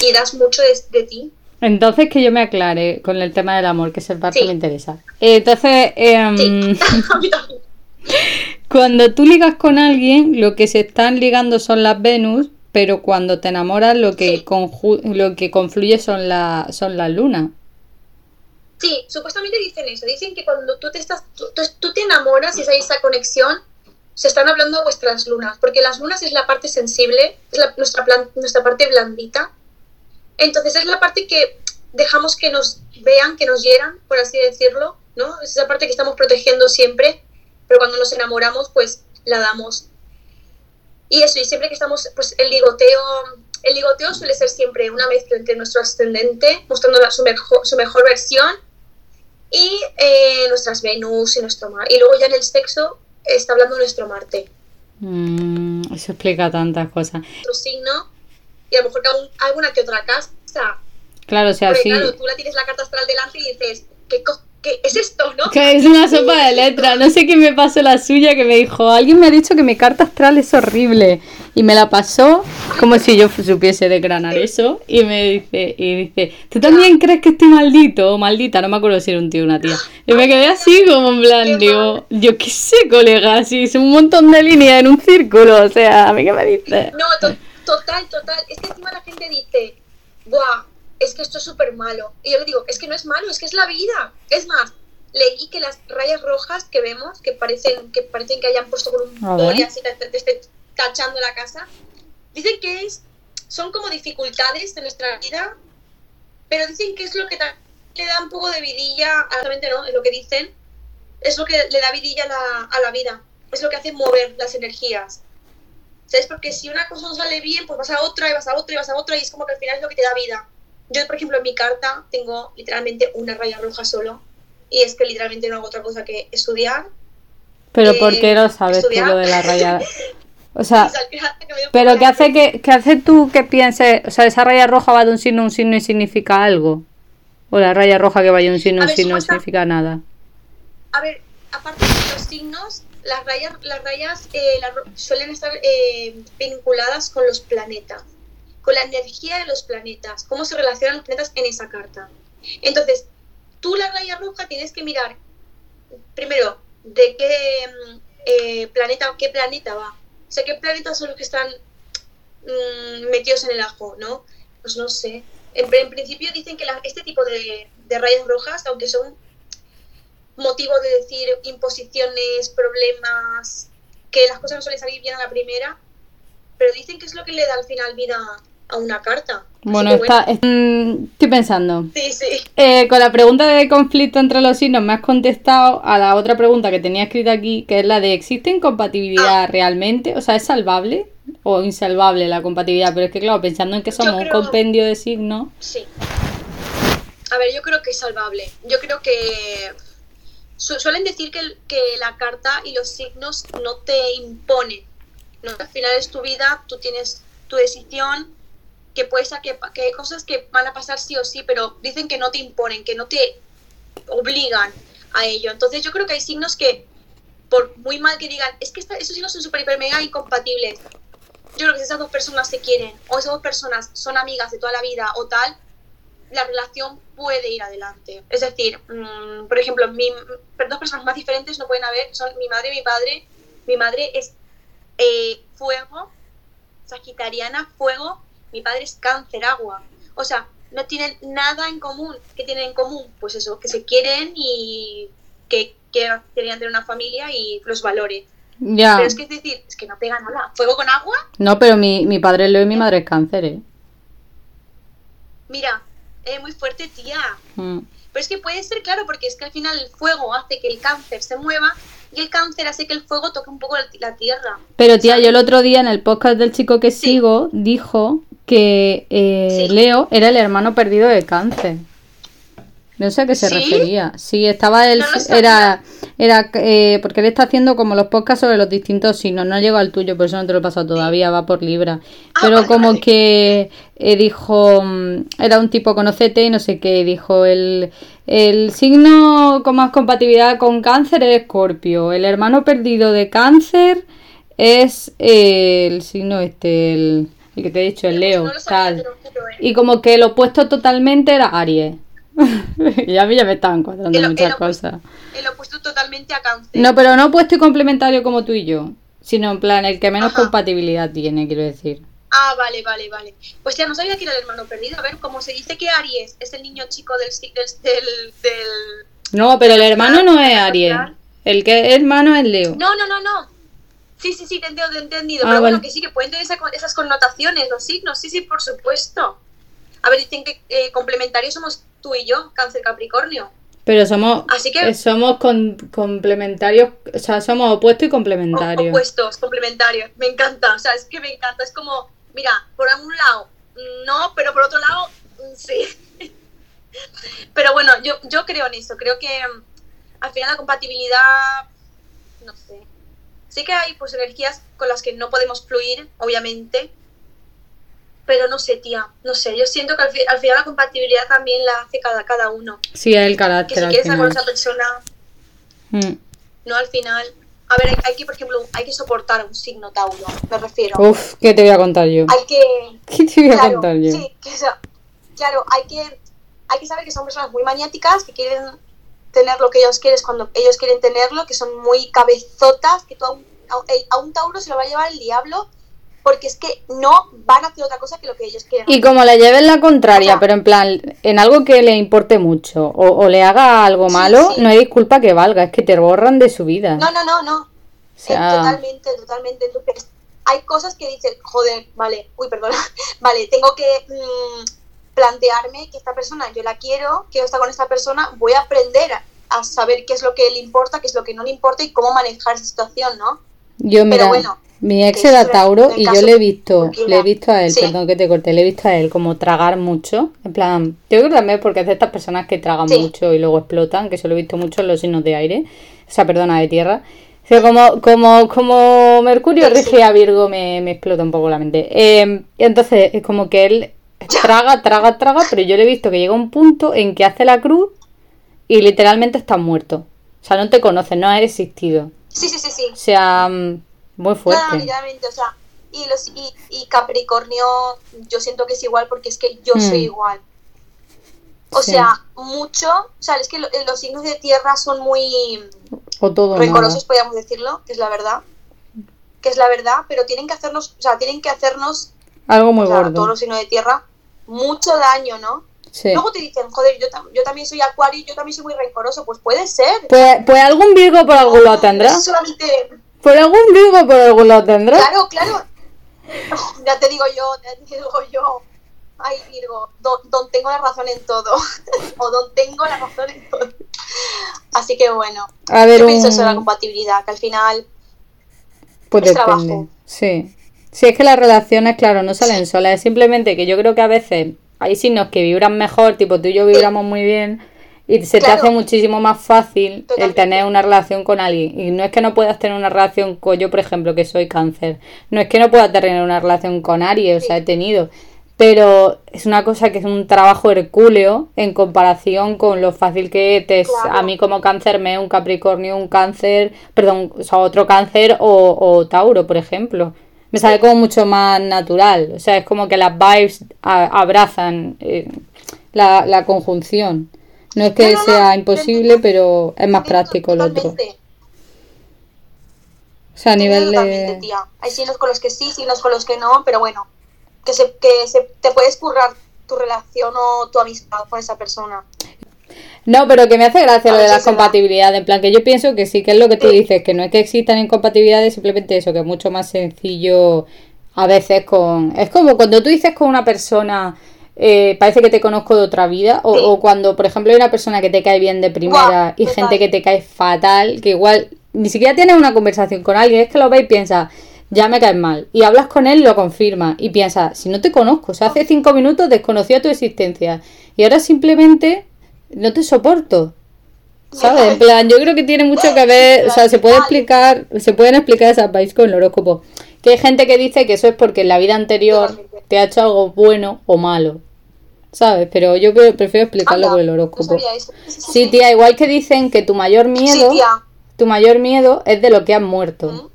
y das mucho de, de ti. entonces que yo me aclare con el tema del amor, que es el parte Sí. que me interesa. Entonces, em, Sí, a mí también. Cuando tú ligas con alguien, lo que se están ligando son las Venus, pero cuando te enamoras, lo que, lo que confluye son, la, son las lunas. Sí, supuestamente dicen eso. Dicen que cuando tú te estás, tú, te enamoras y hay esa conexión, se están hablando vuestras lunas, porque las lunas es la parte sensible, es la- nuestra, plan- nuestra parte blandita. Entonces es la parte que dejamos que nos vean, que nos hieran, por así decirlo, ¿no? Es esa parte que estamos protegiendo siempre, pero cuando nos enamoramos, pues la damos. Y eso, y siempre que estamos, pues el ligoteo, el ligoteo suele ser siempre una mezcla entre nuestro ascendente, mostrando la- su, mejor, su mejor versión, y eh, nuestras Venus y nuestro Mar. Y luego ya en el sexo está hablando nuestro Marte, Mm, eso explica tantas cosas. nuestro signo, y a lo mejor alguna que otra casa. Claro, o sea, Porque sí. claro, tú la tienes la carta astral delante y dices, ¿qué, co- qué es esto, no? Que es una sopa de letras. No sé quién me pasó la suya que me dijo, alguien me ha dicho que mi carta astral es horrible. Y me la pasó como si yo supiese decranar eso. Y me dice, y dice, ¿tú también crees que estoy maldito o maldita? No me acuerdo si era un tío o una tía. Y me quedé así como en plan, digo, yo qué sé, colega, si es un montón de líneas en un círculo. O sea, ¿a mí qué me dices? No, to- total, total. Es que encima la gente dice, ¡buah! Es que esto es súper malo. Y yo le digo, es que no es malo, es que es la vida. Es más, leí que las rayas rojas que vemos, que parecen que, parecen que hayan puesto con A un boli así, te, esté tachando la casa, dicen que es, son como dificultades de nuestra vida, pero dicen que es lo que le da un poco de vidilla, realmente no, es lo que dicen, es lo que le da vidilla a la, a la vida, es lo que hace mover las energías. ¿Sabes? Porque si una cosa no sale bien, pues vas a otra y vas a otra y vas a otra y es como que al final es lo que te da vida. Yo, por ejemplo, en mi carta tengo literalmente una raya roja solo y es que literalmente no hago otra cosa que estudiar. Pero Eh, ¿por qué lo sabes tú lo de la raya? O sea, pero ¿qué hace que, qué hace tú que pienses, o sea, esa raya roja va de un signo a un signo y significa algo? O la raya roja que vaya de un signo a un ver, signo no significa nada. A ver, aparte de los signos, las rayas, las rayas eh, suelen estar eh, vinculadas con los planetas, con la energía de los planetas, cómo se relacionan los planetas en esa carta. Entonces, tú la raya roja tienes que mirar, primero, de qué mm, eh, planeta, qué planeta va. O sea, qué planetas son los que están mm, metidos en el ajo, ¿no? pues no sé. En, principio dicen que este tipo de, de rayas rojas, aunque son motivo de decir imposiciones, problemas, que las cosas no suelen salir bien a la primera, pero dicen que es lo que le da al final vida a una carta. Bueno, está, es- mm, estoy pensando. Sí, sí. Eh, con la pregunta de conflicto entre los signos me has contestado a la otra pregunta que tenía escrita aquí, que es la de ¿existe incompatibilidad realmente? O sea, ¿es salvable o insalvable la compatibilidad? Pero es que claro, pensando en que somos un compendio de signos, Sí. A ver, yo creo que es salvable. Yo creo que su- suelen decir que, que la carta y los signos no te imponen. ¿no? Al final es tu vida, tú tienes tu decisión, que puede que, hay cosas que van a pasar sí o sí, pero dicen que no te imponen, que no te obligan a ello. Entonces yo creo que hay signos que, por muy mal que digan, es que esos signos son súper, hiper, mega incompatibles. Yo creo que si esas dos personas se quieren, o esas dos personas son amigas de toda la vida o tal, la relación puede ir adelante. Es decir, mm, por ejemplo, dos personas más diferentes no pueden haber, son mi madre y mi padre. Mi madre es eh, fuego, sagitariana, fuego, mi padre es cáncer, agua. O sea, no tienen nada en común. ¿Qué tienen en común? Pues eso, que se quieren y que querían tener una familia y los valores. ya. Pero es que es decir, es que no pega nada. Fuego con agua, No, pero mi, mi padre es Leo y mi madre es cáncer, ¿eh? mira, es muy fuerte, tía. Mm. Pero es que puede ser, claro, porque es que al final el fuego hace que el cáncer se mueva y el cáncer hace que el fuego toque un poco la, la tierra. Pero tía, ¿sabes? yo el otro día en el podcast del chico que Sí. sigo dijo que eh, Sí. Leo era el hermano perdido de cáncer. No sé a qué se ¿Sí? refería. Sí, estaba él, No era, era eh, porque él está haciendo como los podcasts sobre los distintos signos. No llegó al tuyo, por eso no te lo he pasado todavía, va por libra. Ah, Pero vale, como vale. que eh, dijo, mm, era un tipo conocete y no sé qué, dijo el, el signo con más compatibilidad con cáncer es Escorpio, el hermano perdido de cáncer es eh, el signo este, el, el que te he dicho, el Leo, No lo sabía, tal. ¿eh? Y como que el opuesto totalmente era Aries. y a mí ya me estaban cuadrando El- el muchas opuesto. cosas. El opuesto totalmente a cáncer. No, pero no opuesto y complementario como tú y yo, sino en plan el que menos Ajá. compatibilidad tiene, quiero decir. Ah, vale, vale, vale. Pues ya no sabía que era el hermano perdido. A ver, como se dice que Aries es el niño chico del... del, del, No, pero el hermano no es Aries. El que es hermano es Leo. No, no, no, no. Sí, sí, sí, te te he entendido. Ah, pero bueno, que sí, que pueden tener esa- esas connotaciones, los signos. Sí, sí, por supuesto. A ver, dicen que eh, complementarios somos tú y yo, cáncer Capricornio. Pero somos, Así que- eh, somos con- complementarios, o sea, somos opuestos y complementarios. opuestos, complementarios. Me encanta, o sea, es que me encanta. Es como, mira, por un lado, mm, no, pero por otro lado, mm, sí. pero bueno, yo, yo creo en eso. Creo que mm, al final la compatibilidad. Sí que hay pues energías con las que no podemos fluir, obviamente. Pero no sé, tía, no sé. Yo siento que al, fi- al final la compatibilidad también la hace cada, cada uno. Sí, el Que carácter si al quieres estar con esa persona, Mm. no al final. A ver, hay, hay que, por ejemplo, hay que soportar un signo Tauro, me refiero. Uf, ¿qué te voy a contar yo? Hay que. ¿Qué te voy a Claro, contar yo? sí, que, o sea, claro, hay que, hay que saber que son personas muy maniáticas, que quieren tener lo que ellos quieren cuando ellos quieren tenerlo, que son muy cabezotas, que tú a, un, a- a un Tauro se lo va a llevar el diablo, porque es que no van a hacer otra cosa que lo que ellos quieren. Y como le lleves la contraria, O sea- pero en plan, en algo que le importe mucho o, o le haga algo Sí, malo, sí. no hay disculpa que valga, es que te borran de su vida. No, no, no, no. O sea- Eh, totalmente, totalmente. Entonces, hay cosas que dices, joder, vale, uy, perdona, vale, tengo que mm, plantearme que esta persona, yo la quiero, quiero estar con esta persona, voy a aprender a, saber qué es lo que le importa, qué es lo que no le importa y cómo manejar esa situación, ¿no? Yo, mira, bueno, mi ex era Tauro y yo le he visto, le he visto a él, Sí. perdón que te corté, le he visto a él como tragar mucho. En plan, yo creo que también porque es de estas personas que tragan Sí. mucho y luego explotan, que eso lo he visto mucho en los signos de aire, o sea, perdona, de tierra. O sea, como, como, como Mercurio sí. rige a Virgo me, me explota un poco la mente. Eh, entonces, es como que él traga, traga, traga, pero yo le he visto que llega un punto en que hace la cruz y literalmente está muerto. O sea, no te conoces, no has existido. Sí, sí, sí, sí. O sea, mm, muy fuerte. no, literalmente, o sea, y, los, y, y Capricornio yo siento que es igual porque es que yo Mm. soy igual. O Sí. sea, mucho, o sea, es que lo- los signos de tierra son muy O todo rencorosos, nada. podríamos decirlo, que es la verdad. Que es la verdad, pero tienen que hacernos, o sea, tienen que hacernos, Algo muy o sea, gordo. todos los signos de tierra, mucho daño, ¿no? Sí. Luego te dicen, joder, yo, tam- yo también soy acuario y yo también soy muy rencoroso. Pues puede ser. Pues, pues algún Virgo por algún lado tendrá. No solamente... Por algún Virgo por algún lado tendrá. Claro, claro. Ya te digo yo, ya te digo yo. Ay, Virgo, don, don tengo la razón en todo. o don tengo la razón en todo. Así que bueno, A ver, yo pienso eso de la un... compatibilidad, que al final Pues es depende. trabajo. Sí. Si es que las relaciones, claro, no salen solas. Es simplemente que yo creo que a veces hay signos que vibran mejor, tipo tú y yo vibramos muy bien, y se te hace muchísimo más fácil el tener una relación con alguien. Y no es que no puedas tener una relación con yo, por ejemplo, que soy cáncer. No es que no pueda tener una relación con Aries, o sea, he tenido. Pero es una cosa que es un trabajo hercúleo en comparación con lo fácil que te es Claro. a mí como cáncer me un Capricornio, un cáncer, perdón, o sea, otro cáncer o, o Tauro, por ejemplo. Me sale como mucho más natural. O sea, es como que las vibes a- abrazan eh, la, la conjunción. No es que No, no, no, sea imposible, pero es más práctico el otro. O sea, a nivel de... tía. Hay signos con los que sí, signos con los que no, pero bueno, que se, que se te puedes currar tu relación o tu amistad con esa persona. No, pero que me hace gracia A lo de las compatibilidades. En plan, que yo pienso que sí, que es lo que tú dices, que no es que existan incompatibilidades, simplemente eso, que es mucho más sencillo a veces con... Es como cuando tú dices con una persona, eh, parece que te conozco de otra vida, o, Sí. o cuando, por ejemplo, hay una persona que te cae bien de primera y total. gente que te cae fatal, que igual ni siquiera tienes una conversación con alguien, es que lo ves y piensas, ya me caes mal. Y hablas con él, lo confirma, y piensas, si no te conozco, o sea, hace cinco minutos desconocía tu existencia, y ahora simplemente no te soporto. ¿Sabes? En plan, yo creo que tiene mucho que ver, o sea, se puede explicar, se pueden explicar esas vibes con el horóscopo. Que hay gente que dice que eso es porque en la vida anterior te ha hecho algo bueno o malo. ¿Sabes? Pero yo pre- prefiero explicarlo con el horóscopo. Sí, tía, igual que dicen que tu mayor miedo, tu mayor miedo es de lo que has muerto. ¿Mm?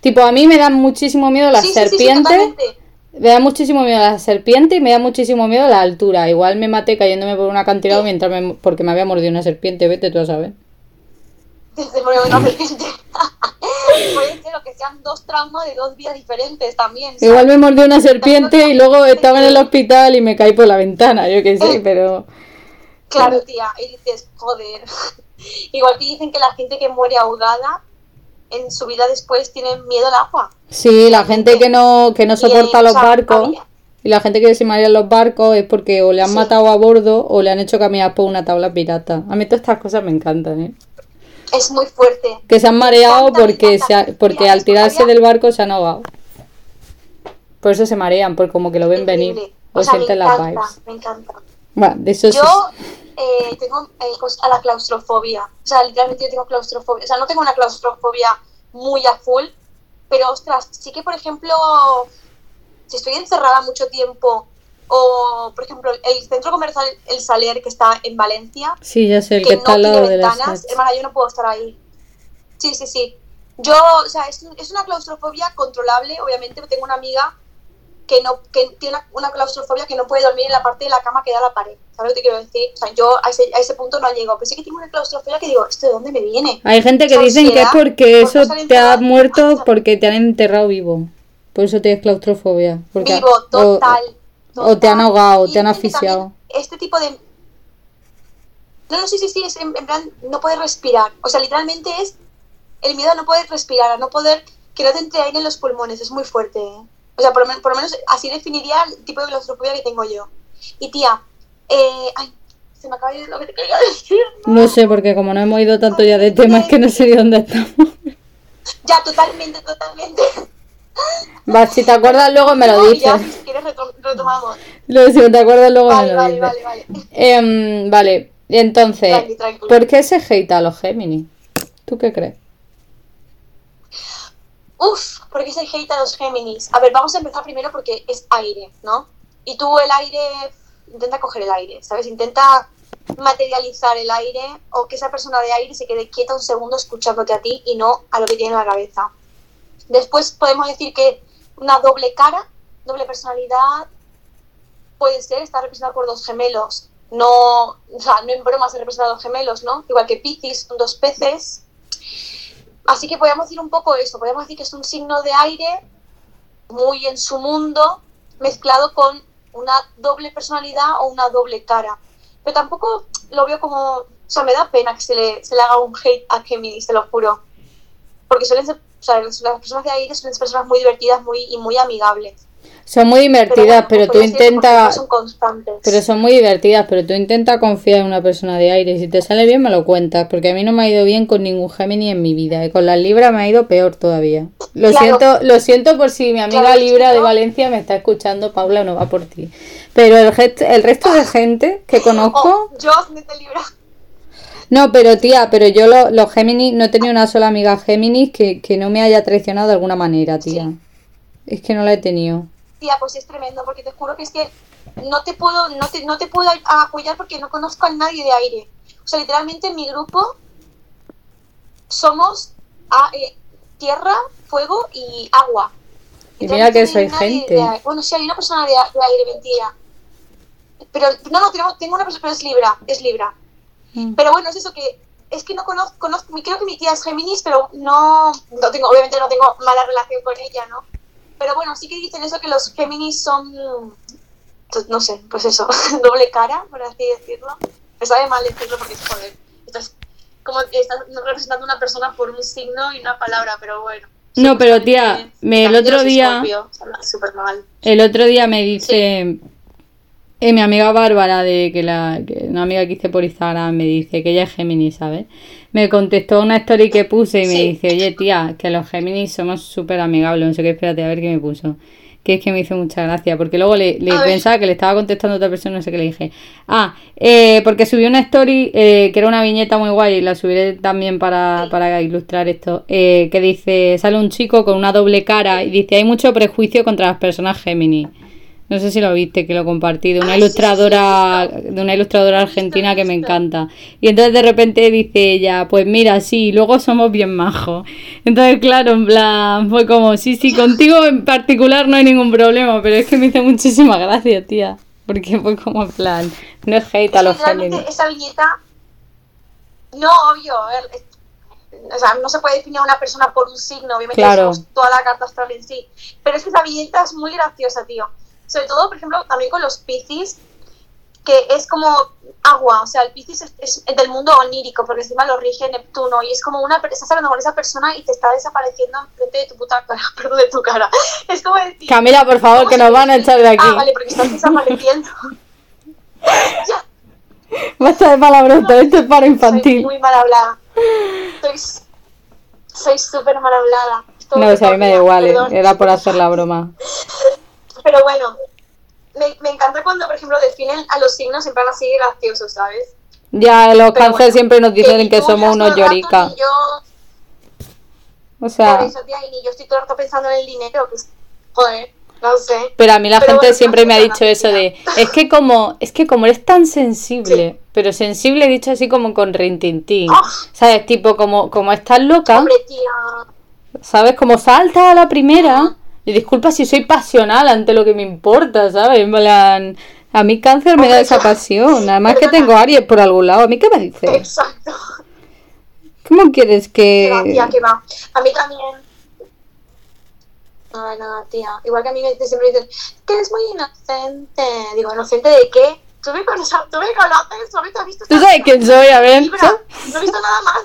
Tipo, a mí me dan muchísimo miedo las serpientes. Me da muchísimo miedo la serpiente y me da muchísimo miedo la altura. Igual me maté cayéndome por un acantilado mientras me, porque me había mordido una serpiente, vete tú a saber. Desde una serpiente. Puede ser que sean dos traumas de dos vidas diferentes también. ¿sabes? Igual me mordió una serpiente y luego estaba en el hospital y me caí por la ventana, yo qué Eh. sé, pero... Claro, tía, y dices, joder. Igual que dicen que la gente que muere ahogada en su vida después tiene miedo al agua. Sí, la gente que no, que no soporta Y, los o sea, barcos había- y la gente que se maría en los barcos es porque o le han Sí. matado a bordo o le han hecho caminar por una tabla pirata. A mí todas estas cosas me encantan, ¿eh? Es muy fuerte. Que se han mareado encanta, porque, se ha- porque Mira, al tirarse del barco se han ahogado. Por eso se marean, porque como que lo ven venir o, O sea, me sienten las vibes. me encanta. Bueno, de eso sí. Yo eh, tengo eh, cos- a la claustrofobia. O sea, literalmente yo tengo claustrofobia. O sea, no tengo una claustrofobia muy a full, pero ostras, sí que por ejemplo, si estoy encerrada mucho tiempo, o por ejemplo, el centro comercial El Saler que está en Valencia, Sí, ya sé, el que que no está al tiene lado de la ventanas, hermana, yo no puedo estar ahí. Sí, sí, sí. Yo, o sea, es, es una claustrofobia controlable. Obviamente, tengo una amiga que no que tiene una, una claustrofobia que no puede dormir en la parte de la cama que da la pared. ¿Sabes lo que te quiero decir? O sea, yo a ese, a ese punto no llego. Pero sí que tengo una claustrofobia que digo, ¿esto de dónde me viene? Hay gente que dicen que es porque por eso te ha muerto porque te han enterrado vivo. Por eso tienes claustrofobia. Porque Vivo, o- total. o te han ahogado, Y te han asfixiado. Este tipo de... No, no, sí, sí, sí, es en, en plan, no poder respirar. O sea, literalmente es el miedo a no poder respirar, a no poder, que no te entre aire en los pulmones, es muy fuerte. ¿eh? O sea, por, por lo menos así definiría el tipo de claustrofobia que tengo yo. Y tía, eh, ay, se me acaba de ir lo que te quería decir. No sé, porque como no hemos ido tanto ya de temas que no sé ni dónde estamos. Ya, totalmente, totalmente. Va, si te acuerdas luego me lo y ya, dices. si quieres retom- retomamos. Luego, si te acuerdas luego me Vale, lo vale, dices. vale, vale. Em, vale, entonces, Tranqui, tranqui. ¿por qué se hate a los Géminis? ¿Tú qué crees? Uf, ¿por qué se hate a los Géminis? A ver, vamos a empezar primero porque es aire, ¿no? Y tú el aire, intenta coger el aire, ¿sabes? Intenta materializar el aire o que esa persona de aire se quede quieta un segundo escuchándote a ti y no a lo que tiene en la cabeza. Después podemos decir que una doble cara, doble personalidad, puede ser, está representada por dos gemelos. No, o sea, no en broma se representan dos gemelos, ¿no? Igual que Piscis, dos peces. Así que podemos decir un poco eso, podemos decir que es un signo de aire muy en su mundo, mezclado con una doble personalidad o una doble cara. Pero tampoco lo veo como, o sea, me da pena que se le, se le haga un hate a Gemini, te lo juro. Porque suelen ser, o sea, las personas de aire suelen ser personas muy divertidas muy, y muy amigables. Son muy divertidas, pero, bueno, tú ser porque intentas... no son constantes. Pero son muy divertidas, pero tú intenta confiar en una persona de aire. Si te sale bien, me lo cuentas, porque a mí no me ha ido bien con ningún Gemini en mi vida. Y con las Libras me ha ido peor todavía. Lo Claro. siento, lo siento por si mi amiga Claro, Libra de Valencia me está escuchando, Paula, no va por ti. Pero el, el resto de gente que conozco... Oh, yo, ascendente Libra. No, pero tía, pero yo lo- los Géminis, no he tenido una sola amiga Géminis que, que no me haya traicionado de alguna manera, tía. Es que no la he tenido. Tía, pues es tremendo, porque te juro que es que no te puedo, no te, no te puedo apoyar porque no conozco a nadie de aire. O sea, literalmente en mi grupo somos a- eh, tierra, fuego y agua. Y mira que soy gente. Bueno, sí, hay una persona de aire, mentira. Pero, no, no, tengo, tengo una persona, pero es Libra, es Libra. Mm. Pero bueno, es eso que es que no conozco, conozco creo que mi tía es Géminis, pero no, no tengo, obviamente no tengo mala relación con ella, ¿no? Pero bueno, sí que dicen eso que los Géminis son, pues, no sé, pues eso, doble cara, por así decirlo. Me sabe mal decirlo porque, joder, estás como estás representando a una persona por un signo y una palabra, pero bueno. No, pero, tía, me- el otro día- mal. El otro día me dice eh, mi amiga Bárbara, de que la que una amiga que hice por Instagram, me dice que ella es Géminis, ¿sabes? Me contestó una story que puse y me Sí. dice, oye tía, que los Géminis somos súper amigables, no sé qué, espérate a ver qué me puso. Que es que me hizo mucha gracia, porque luego le, le A ver. pensaba que le estaba contestando a otra persona, no sé qué le dije. Ah, eh, porque subí una story eh, que era una viñeta muy guay, y la subiré también para, Sí. para ilustrar esto, eh, que dice, sale un chico con una doble cara y dice, hay mucho prejuicio contra las personas Géminis. No sé si lo viste, que lo compartí, de una Ay, sí, sí, sí, ilustradora, sí, de una ilustradora argentina que me encanta. Y entonces de repente dice ella, pues mira, sí, luego somos bien majos. Entonces, claro, en plan, fue como, sí, sí, contigo en particular no hay ningún problema, pero es que me hizo muchísima gracia, tía. Porque fue como en plan, no es hate a los Géminis. esa viñeta, no, obvio, o sea, no se puede definir a una persona por un signo, obviamente Claro. toda la carta astral en sí, pero es que esa viñeta es muy graciosa, tío. Sobre todo, por ejemplo, también con los Piscis, que es como agua, o sea, el Piscis es, es del mundo onírico, porque encima lo rige Neptuno, y es como una, per- estás hablando con esa persona y te está desapareciendo enfrente de tu puta cara, perdón, de tu cara. Es como decir, Camila, por favor, ¿cómo que nos van a echar de aquí. Ah, vale, porque estás desapareciendo. ya, Basta de palabrota, esto es para Soy infantil. muy mal hablada. Soy soy súper mal hablada. No, o sea, a mí me da igual, perdón. era por hacer la broma. Pero bueno, me, me encanta cuando, por ejemplo, definen a los signos en plan así graciosos, ¿sabes? Ya, los bueno, siempre nos dicen que somos unos lloricas. yo, O sea, por eso, tía, y yo estoy todo el rato pensando en el dinero, pues, joder, no sé. Pero a mí la Pero gente bueno, siempre me ha dicho eso de, es que como, es que como eres tan sensible, pero sensible dicho así como con rintintín, Ah. ¿sabes? Tipo como, como estás loca, Hombre, tía, ¿sabes? Como salta a la primera, y disculpa si soy pasional ante lo que me importa, ¿sabes? Plan, a mí cáncer me da esa pasión, además que tengo Aries por algún lado, ¿a mí qué me dices? exacto. ¿Cómo quieres Que tía, que...? que va. A mí también. Ay, nada, tía. Igual que a mí me siempre dicen, que eres muy inocente. Digo, ¿inocente de qué? Tú me conoces, tú me conoces, tú me has visto ¿Tú sabes quién soy? A ver. No he visto nada más.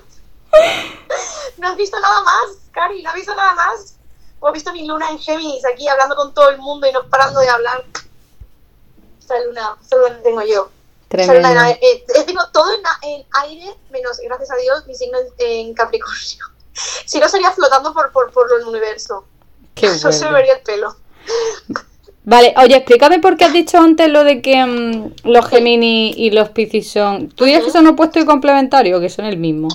No has visto nada más, Cari, no has visto nada más. O has visto mi luna en Géminis aquí hablando con todo el mundo y no parando de hablar. Esta luna, esta luna tengo yo. Luna Tremendo. en- eh, eh, tengo todo en, en aire, menos, gracias a Dios, mi signo en, en Capricornio. Si no, sería flotando por, por, por el universo. Qué Eso se me bueno. vería el pelo. Vale, oye, explícame por qué has dicho antes lo de que mm, los Gemini y los Piscis son. ¿Tú dices que son opuestos y complementarios o que son el mismo?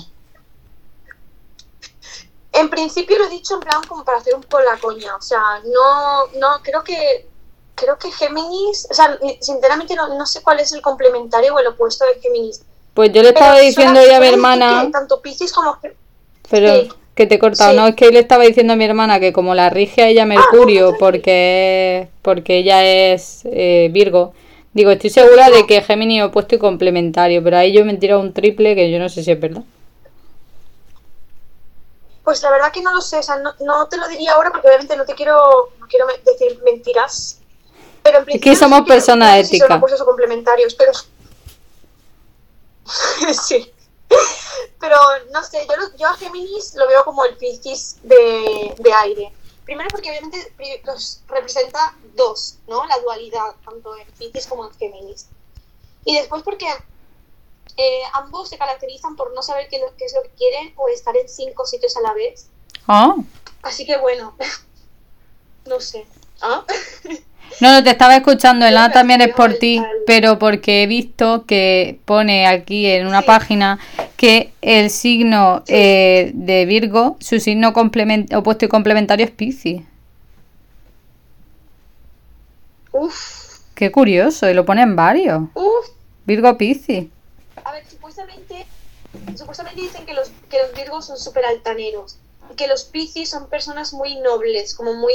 En principio lo he dicho en plan como para hacer un poco la coña. O sea, no, no, creo que creo que Géminis, o sea, sinceramente no, no sé cuál es el complementario o el opuesto de Géminis. Pues yo le estaba Pero diciendo a mi hermana, que tanto Piscis como pero sí. que te he cortado, Sí. no, es que le estaba diciendo a mi hermana que como la rige a ella Mercurio no, no, porque porque ella es eh, Virgo, digo, estoy segura de que Gemini es opuesto y complementario, pero ahí yo me he tirado un triple que yo no sé si es verdad. Pues la verdad que no lo sé, o sea, no, no te lo diría ahora porque obviamente no te quiero, no quiero decir mentiras. pero en principio Aquí somos personas sé si son éticas. o complementarios, pero... sí. Pero no sé, yo, lo- yo a Géminis lo veo como el Piscis de, de aire. Primero porque obviamente los representa dos, ¿no? La dualidad, tanto en Piscis como en Géminis. Y después porque eh, ambos se caracterizan por no saber qué, es lo que quieren o estar en cinco sitios a la vez. Ah. Así que bueno, no sé. ¿Ah? No, no, te estaba escuchando, el A también es por ti, pero porque he visto que pone aquí en una Sí. página que el signo eh, de Virgo, su signo opuesto y complementario es Piscis. Uf, Qué curioso, y lo pone en varios. uf. Virgo Piscis. Supuestamente, supuestamente dicen que los, que los virgos son súper altaneros. Que los piscis son personas muy nobles, como muy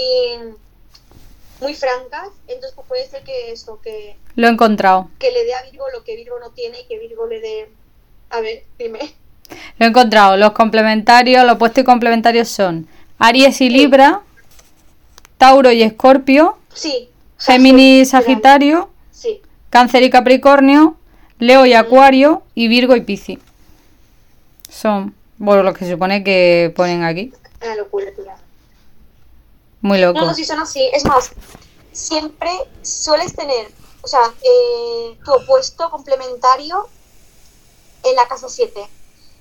muy francas. Entonces pues, puede ser que eso, que, Lo he encontrado. que le dé a Virgo lo que Virgo no tiene y que Virgo le dé... A ver, dime. Lo he encontrado. Los complementarios, los opuestos y complementarios son Aries y Libra, Tauro y Escorpio, Sí. Géminis y Sagitario, Sí. Cáncer y Capricornio, Leo y Acuario y Virgo y Piscis. Son, bueno, los que se supone que ponen aquí. Una locura, tía. Muy No, loco. no, sí son así. Es más, siempre sueles tener, o sea, eh, tu opuesto complementario en la casa 7.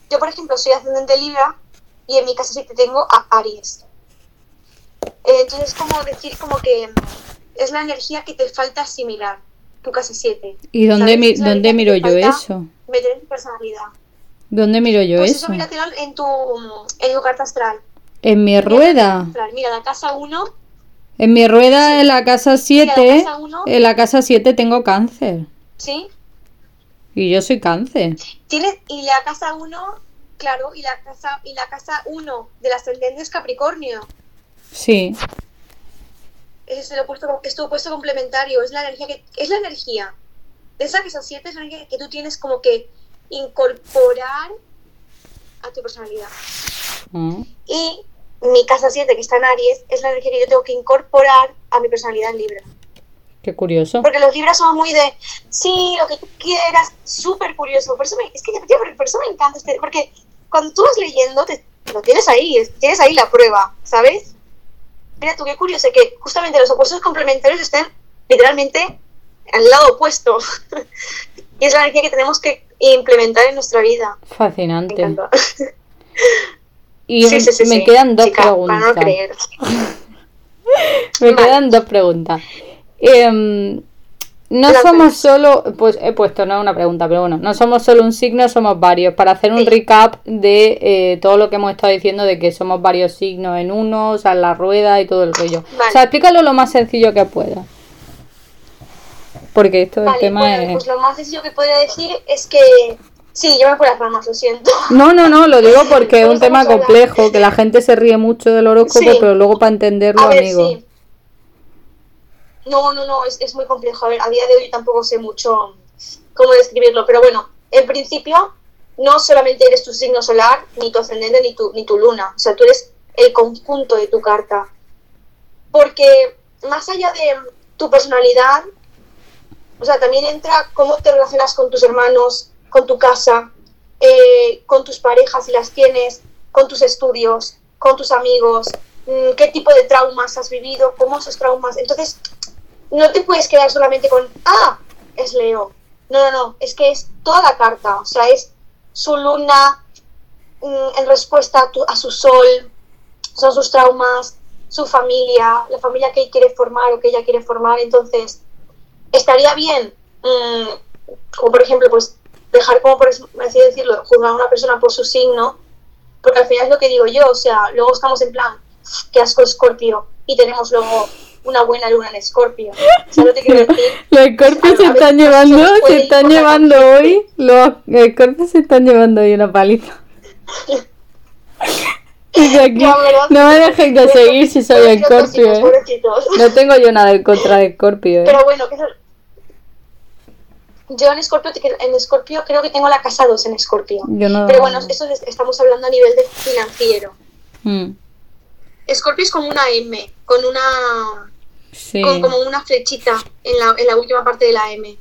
Yo, por ejemplo, soy ascendente Libra y en mi casa 7 tengo a Aries. Eh, entonces, es como decir, como que es la energía que te falta asimilar, tu casa 7. ¿Y dónde, mi- dónde miro yo eso? Meter en personalidad. ¿Dónde miro yo Pues eso? eso míratelo en tu, en tu carta astral. En mi rueda. Mira, la casa 1 En mi rueda Sí. en la casa Mira, 7. la casa uno. En la casa 7 tengo cáncer. ¿sí? Y yo soy cáncer. Tienes, y la casa 1, claro, y la casa y la casa 1 del ascendente es Capricornio. Sí. Es el opuesto, es tu opuesto complementario, es la energía que es la energía. De esa casa 7 es la energía que tú tienes como que incorporar a tu personalidad. Mm. Y mi casa 7, que está en Aries, es la energía que yo tengo que incorporar a mi personalidad en Libra. Qué curioso. Porque los libras son muy de, sí, lo que tú quieras, súper curioso. Por eso me, es que tío, por eso me encanta este, porque cuando tú vas leyendo, te, lo tienes ahí, es- tienes ahí la prueba, ¿sabes? Mira tú, qué curioso que justamente los opuestos complementarios estén literalmente al lado opuesto. y es la energía que tenemos que implementar en nuestra vida. Me Fascinante. encanta. Y Sí, sí, sí, me quedan dos Chica, preguntas. Para no creer. Me Vale. quedan dos preguntas. No somos solo, pues he puesto, no es una pregunta, pero bueno, no somos solo un signo, somos varios. Para hacer un Sí. recap de eh, todo lo que hemos estado diciendo, de que somos varios signos en uno, o sea, la rueda y todo el rollo. Vale. O sea, explícalo lo más sencillo que puedas. Porque esto Vale, tema bueno, es... pues lo más sencillo que podría decir es que... Sí, yo me fui las ramas, lo siento. No, no, no, lo digo porque es un tema complejo, que la gente se ríe mucho del horóscopo, Sí. pero luego para entenderlo, ver, amigo. sí. No, no, no, es, es muy complejo. A ver, a día de hoy tampoco sé mucho cómo describirlo, pero bueno, en principio no solamente eres tu signo solar, ni tu ascendente, ni tu, ni tu luna. O sea, tú eres el conjunto de tu carta. Porque más allá de tu personalidad, o sea, también entra cómo te relacionas con tus hermanos, con tu casa, eh, con tus parejas si las tienes, con tus estudios, con tus amigos, mm, qué tipo de traumas has vivido, cómo esos traumas. Entonces, no te puedes quedar solamente con, ah, es Leo. No, no, no, es que es toda la carta, o sea, es su luna mm, en respuesta a, tu- a su sol, son sus traumas, su familia, la familia que él quiere formar o que ella quiere formar. Entonces, estaría bien, mm, como por ejemplo, pues dejar como por así decirlo, juzgar a una persona por su signo, porque al final es lo que digo yo, o sea, luego estamos en plan, qué asco Escorpio, y tenemos luego una buena luna en Escorpio. ¿Sabes lo que quiero decir? Los escorpios se están llevando, se están llevando hoy, los escorpios se están llevando hoy una paliza. No me dejéis de seguir si soy escorpio, ¿eh? No tengo yo nada en contra de escorpio, ¿eh? Pero bueno, que eso- yo en Escorpio, en Escorpio creo que tengo la casa 2 en Escorpio. No... Pero bueno, eso es- estamos hablando a nivel de financiero. Mm, Escorpio es como una M, con una Sí. con como una flechita en la, en la última parte de la M.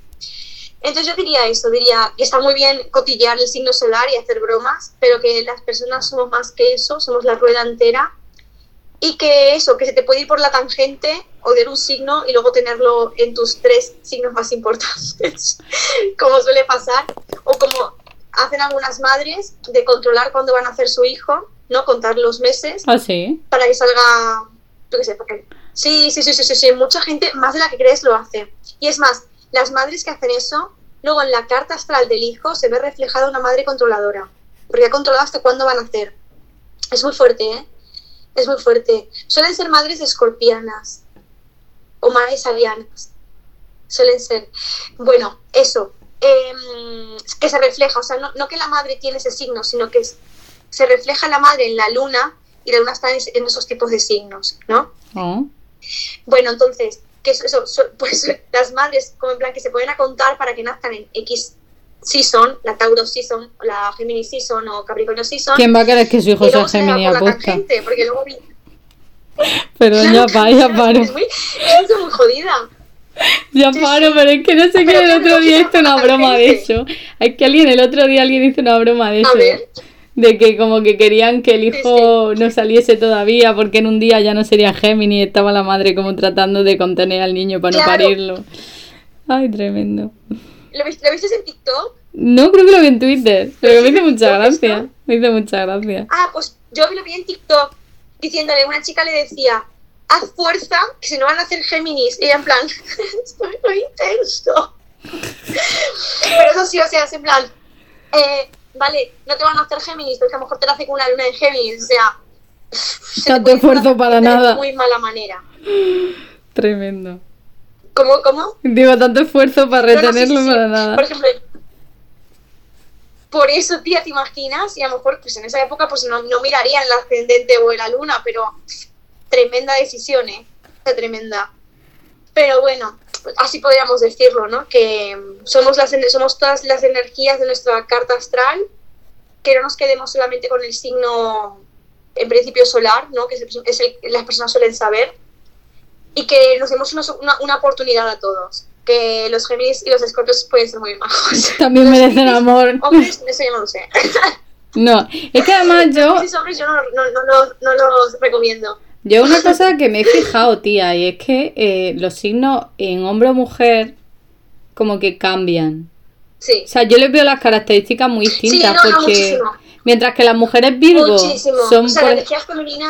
Entonces yo diría eso, diría que está muy bien cotillear el signo solar y hacer bromas, pero que las personas somos más que eso, somos la rueda entera y que eso, que se te puede ir por la tangente o de un signo y luego tenerlo en tus tres signos más importantes, como suele pasar, o como hacen algunas madres de controlar cuándo van a hacer su hijo, ¿no? Contar los meses Ah, sí. para que salga, yo qué sé, para que- Sí, sí, sí, sí, sí, sí, mucha gente, más de la que crees, lo hace. Y es más, las madres que hacen eso, luego en la carta astral del hijo se ve reflejada una madre controladora, porque ha controlado hasta cuándo van a hacer. Es muy fuerte, ¿eh? Es muy fuerte. Suelen ser madres escorpianas o madres arianas. Suelen ser. Bueno, eso. em, que se refleja, o sea, no, que la madre tiene ese signo, sino que se refleja la madre en la luna y la luna está en, en esos tipos de signos, ¿no? Oh. Bueno, entonces, que eso, eso- so- pues las madres, como en plan que se pueden a contar para que nazcan en X season, la Tauro season, la Géminis season o Capricornio season. ¿Quién va a querer que su hijo sea Gemini aposta? porque luego Perdón, ya paro, ya paro. Es muy, es muy jodida. Ya paro, pero es que no sé qué Pero el otro día hizo una broma de eso. Es que alguien, el otro día alguien hizo una broma de A eso. ver. De que como que querían que el hijo no saliese todavía porque en un día ya no sería Gemini y estaba la madre como tratando de contener al niño para no parirlo. Ay, tremendo. ¿Lo, viste- ¿Lo viste en TikTok? No, creo que lo vi en Twitter, pero me hizo mucha gracia. Me hizo mucha gracia. Ah, pues yo lo vi en TikTok diciéndole, una chica le decía, haz fuerza, que si no van a hacer Géminis. Y ella en plan, estoy muy intenso. Pero eso sí, o sea, es en plan, eh, vale, no te van a hacer Géminis, porque a lo mejor te la hace con una luna en Géminis, o sea... se te esfuerzo para de nada. muy mala manera. Tremendo. ¿Cómo, cómo? Digo, tanto esfuerzo para No, no, sí, retenerlo sí. para nada. Por ejemplo, por eso, tía, te imaginas, y a lo mejor pues en esa época pues no, no mirarían el ascendente o la luna, pero tremenda decisión, ¿eh? Tremenda. Pero bueno, así podríamos decirlo, ¿no? Que somos, las, somos todas las energías de nuestra carta astral, que no nos quedemos solamente con el signo, en principio solar, ¿no? Que es, el- que las personas suelen saber, y que nos demos una, una- una oportunidad a todos. Que los Géminis y los Escorpios pueden ser muy majos. También Los merecen Piscis, amor. Hombres, eso yo no lo sé. No, es que además yo, Piscis hombres yo no, no, no, no, no los recomiendo. Yo una cosa que me he fijado, tía, y es que eh, los signos en hombre o mujer como que cambian. Sí. O sea, yo les veo las características muy distintas no, porque mientras que las mujeres Virgo Muchísimo. son o sea, por- la energía femenina.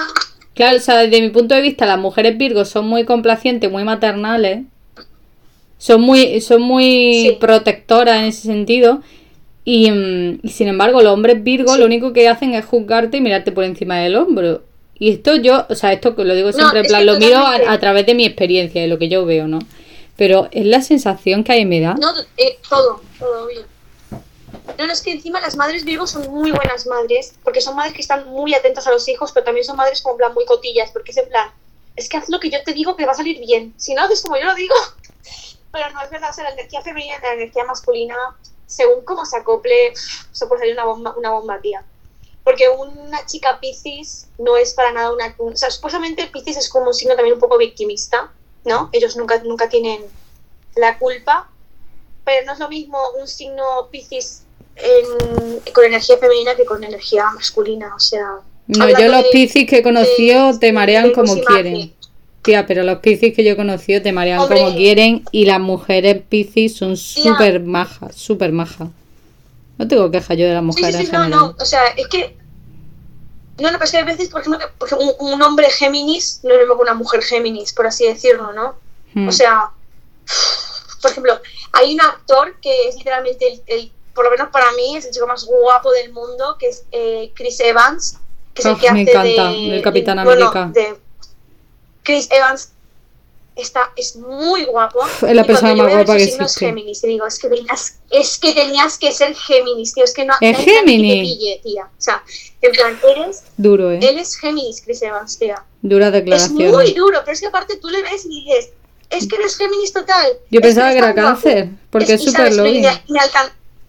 Claro, o sea, desde mi punto de vista, las mujeres Virgo son muy complacientes, muy maternales. Son muy, son muy Sí. protectoras en ese sentido. Y, mm, y sin embargo, los hombres Virgo Sí. lo único que hacen es juzgarte y mirarte por encima del hombro. Y esto yo, o sea, esto que lo digo siempre, en plan, lo miro a, través de mi experiencia, de lo que yo veo, ¿no? Pero es la sensación que ahí me da. No, eh, todo, todo bien. No, no, es que encima las madres Virgo son muy buenas madres, porque son madres que están muy atentas a los hijos, pero también son madres como en plan muy cotillas, porque es en plan, es que haz lo que yo te digo que va a salir bien. Si no haces como yo lo digo. Pero no es verdad, o sea, la energía femenina y la energía masculina, según cómo se acople, se puede salir una bomba, una bomba, tía. Porque una chica Piscis no es para nada una... O sea, supuestamente Piscis es como un signo también un poco victimista, ¿no? Ellos nunca, nunca tienen la culpa, pero no es lo mismo un signo Piscis en- con energía femenina que con energía masculina, o sea... No, yo los piscis que he conocido de- te marean de como quieren. Tía, pero los piscis que yo he conocido te marean Hombre. como quieren y las mujeres piscis son súper majas, súper majas. No tengo queja yo de las Sí, mujeres sí, sí, en no, no, o sea, es que... No, no, pero es que hay veces, por ejemplo, que- porque un, un hombre Géminis no es lo mismo que una mujer Géminis, por así decirlo, ¿no? Hmm. O sea, por ejemplo, hay un actor que es literalmente el, el- por lo menos para mí, es el chico más guapo del mundo, que es eh, Chris Evans, que es Oh, el que me hace encanta, de, del Capitán de- bueno, América. de Chris Evans está, es muy guapo. es la persona más guapa que es existe. Géminis, y digo, es que, tenías, es que tenías que ser Géminis, tío, es que no ¿Es no nadie que Géminis? te pille, tía. O sea, en plan, eres, Duro, ¿eh? él es Géminis, Chris Evans, tía. Duras Es declaraciones. muy duro, pero es que aparte tú le ves y dices, es que eres Géminis total. Yo es pensaba que era tan guapo". cáncer, porque es súper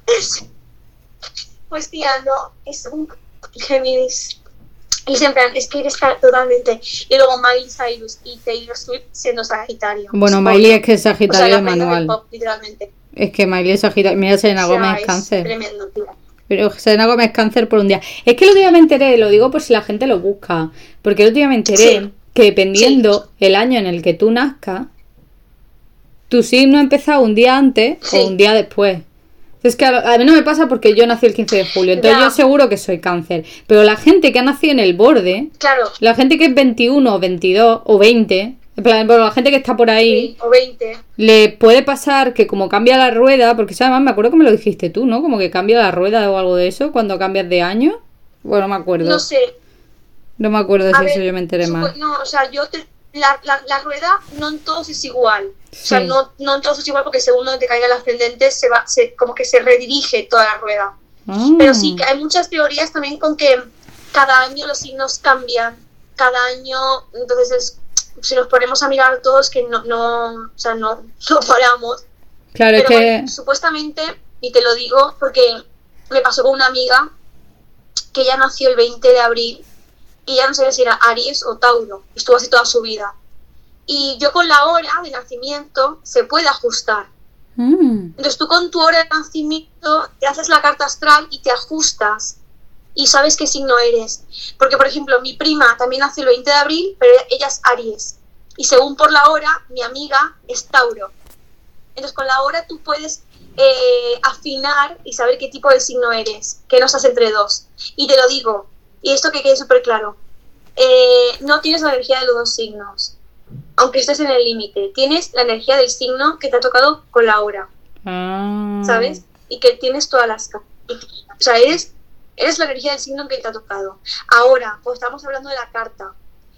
es- Pues tía, no, es un Géminis. Y siempre, es que eres totalmente. Y luego Miley Cyrus y Taylor Swift siendo Sagitario. Bueno, Miley es que es O sea, Sagitario de del manual. pop, literalmente. Es que Miley es Sagitario. Mira, Selena O sea, Gómez es cáncer. Tremendo, tío. Pero Selena Gómez cáncer por un día. Es que el otro día me enteré, lo digo por si la gente lo busca. Porque el otro día me enteré Sí. que dependiendo el año en el que tú nazcas, tu signo ha empezado un día antes Sí. o un día después. Es que a, mí no me pasa porque yo nací el 15 de julio, entonces Ya. yo seguro que soy cáncer. Pero la gente que ha nacido en el borde, Claro. la gente que es 21 o 22 o 20, en plan, bueno, la gente que está por ahí, Sí, o 20. le puede pasar que como cambia la rueda, porque además me acuerdo que me lo dijiste tú, ¿no? Como que cambia la rueda o algo de eso cuando cambias de año. Bueno, no me acuerdo. No sé. No me acuerdo A si eso yo me enteré mal. No, o sea, yo te- la, la, la rueda no en todos es igual. O sea, no, no en todos es igual porque según donde te caiga el ascendente se va, se, como que se redirige toda la rueda. Ah. Pero sí que hay muchas teorías también con que cada año los signos cambian. Cada año, entonces es, si nos ponemos a mirar todos que no, no, o sea, no, no paramos. Claro, Pero que. bueno, supuestamente, y te lo digo porque me pasó con una amiga que ella nació el 20 de abril y ya no sabía si era Aries o Tauro. Estuvo así toda su vida. Y yo con la hora de nacimiento se puede ajustar. Mm, Entonces tú con tu hora de nacimiento te haces la carta astral y te ajustas y sabes qué signo eres. Porque, por ejemplo, mi prima también nació el 20 de abril, pero ella es Aries. Y según por la hora, mi amiga es Tauro. Entonces con la hora tú puedes eh, afinar y saber qué tipo de signo eres, que no estás entre dos. Y te lo digo, y esto que quede súper claro, eh, no tienes la energía de los dos signos, aunque estés en el límite, tienes la energía del signo que te ha tocado con la hora. ah. ¿sabes? Y que tienes todas las... O sea, eres, eres la energía del signo que te ha tocado. Ahora, pues estamos hablando de la carta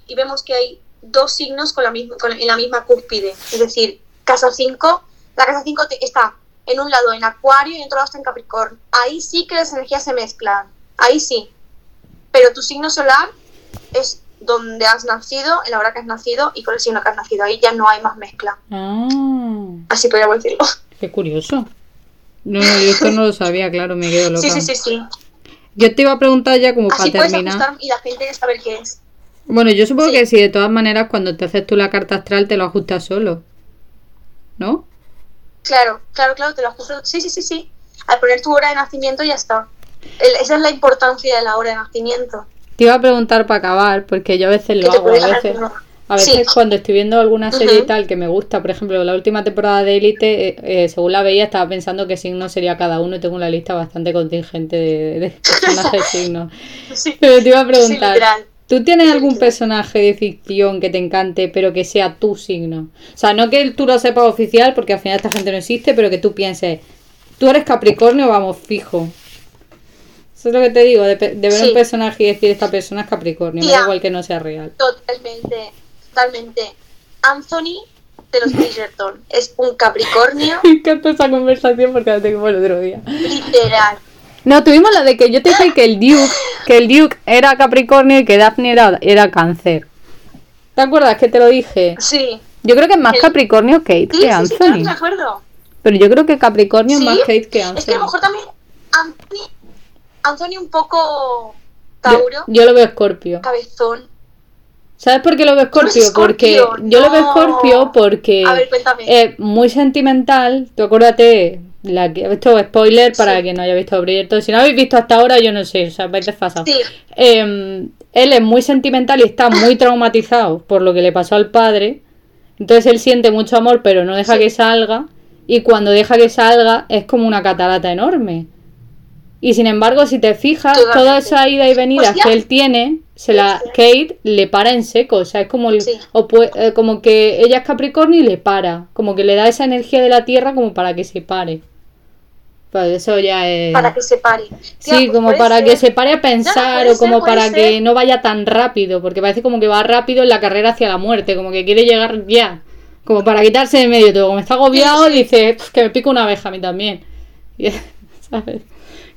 y vemos que hay dos signos con la misma, con- en la misma cúspide. Es decir, casa 5, la casa 5 te- está en un lado en Acuario y en otro lado está en Capricornio. Ahí sí que las energías se mezclan. Ahí sí. Pero tu signo solar es donde has nacido, en la hora que has nacido y con el signo que has nacido. Ahí ya no hay más mezcla. Ah, Así podríamos decirlo. qué curioso. No, yo esto no lo sabía, claro, me quedo loca. Sí, sí, sí, sí. Yo te iba a preguntar ya como Así para terminar. y la gente saber qué es. Bueno, yo supongo Sí. que si de todas maneras cuando te haces tú la carta astral te lo ajustas solo. ¿No? Claro, claro, claro, te lo ajusto. Sí, sí, sí, sí. Al poner tu hora de nacimiento ya está. El- esa es la importancia de la hora de nacimiento. Te iba a preguntar para acabar, porque yo a veces lo hago, a veces. uno. A veces Sí. cuando estoy viendo alguna serie y tal que me gusta, por ejemplo, la última temporada de Élite, eh, eh, según la veía, estaba pensando qué signo sería cada uno y tengo una lista bastante contingente de, de personajes signos. Sí, Pero te iba a preguntar. ¿tú tienes algún personaje de ficción que te encante, pero que sea tu signo? O sea, no que tú lo sepas oficial, porque al final esta gente no existe, pero que tú pienses, tú eres Capricornio, vamos, fijo. Eso es lo que te digo, de, ver Sí. un personaje y decir, esta persona es Capricornio, me da igual que no sea real. Totalmente, totalmente. Anthony de los Bridgerton es un Capricornio Me encanta esa conversación porque la tengo el otro día. literal. No, tuvimos la de que yo te dije que el Duke, que el Duke era Capricornio y que Daphne era, era Cáncer. ¿Te acuerdas que te lo dije? Sí. Yo creo que es más El- Capricornio Kate Sí, que sí, sí, claro, Anthony. me acuerdo. Pero yo creo que Capricornio es más Kate que Es que a lo Anthony. mejor también Anthony, Anthony un poco Tauro, yo lo veo Scorpio. cabezón. ¿Sabes por qué lo veo ¿Tú eres Scorpio? Porque yo lo veo. Scorpio porque ver, es muy sentimental. Tú acuérdate, la que, esto es spoiler para Sí. quien no haya visto Bridgerton. Si no habéis visto hasta ahora, yo no sé, o sea, vais desfasados. sí, Eh, él es muy sentimental y está muy traumatizado por lo que le pasó al padre. Entonces él siente mucho amor, pero no deja Sí. que salga. Y cuando deja que salga, es como una catarata enorme. Y sin embargo, si te fijas, Totalmente. toda esa ida y venida Pues que él tiene, se la. Kate le para en seco. O sea, es como, el- Sí. eh, como que ella es Capricornio y le para. Como que le da esa energía de la tierra como para que se pare. Pues eso ya es. para que se pare. Tía, Sí, pues como para ser. que se pare a pensar o como ser, para que no vaya tan rápido, porque parece como que va rápido en la carrera hacia la muerte, como que quiere llegar ya, como para quitarse de medio todo, como está agobiado Sí, sí. dice "Pf, que me pica una abeja a mí también, ¿sabes?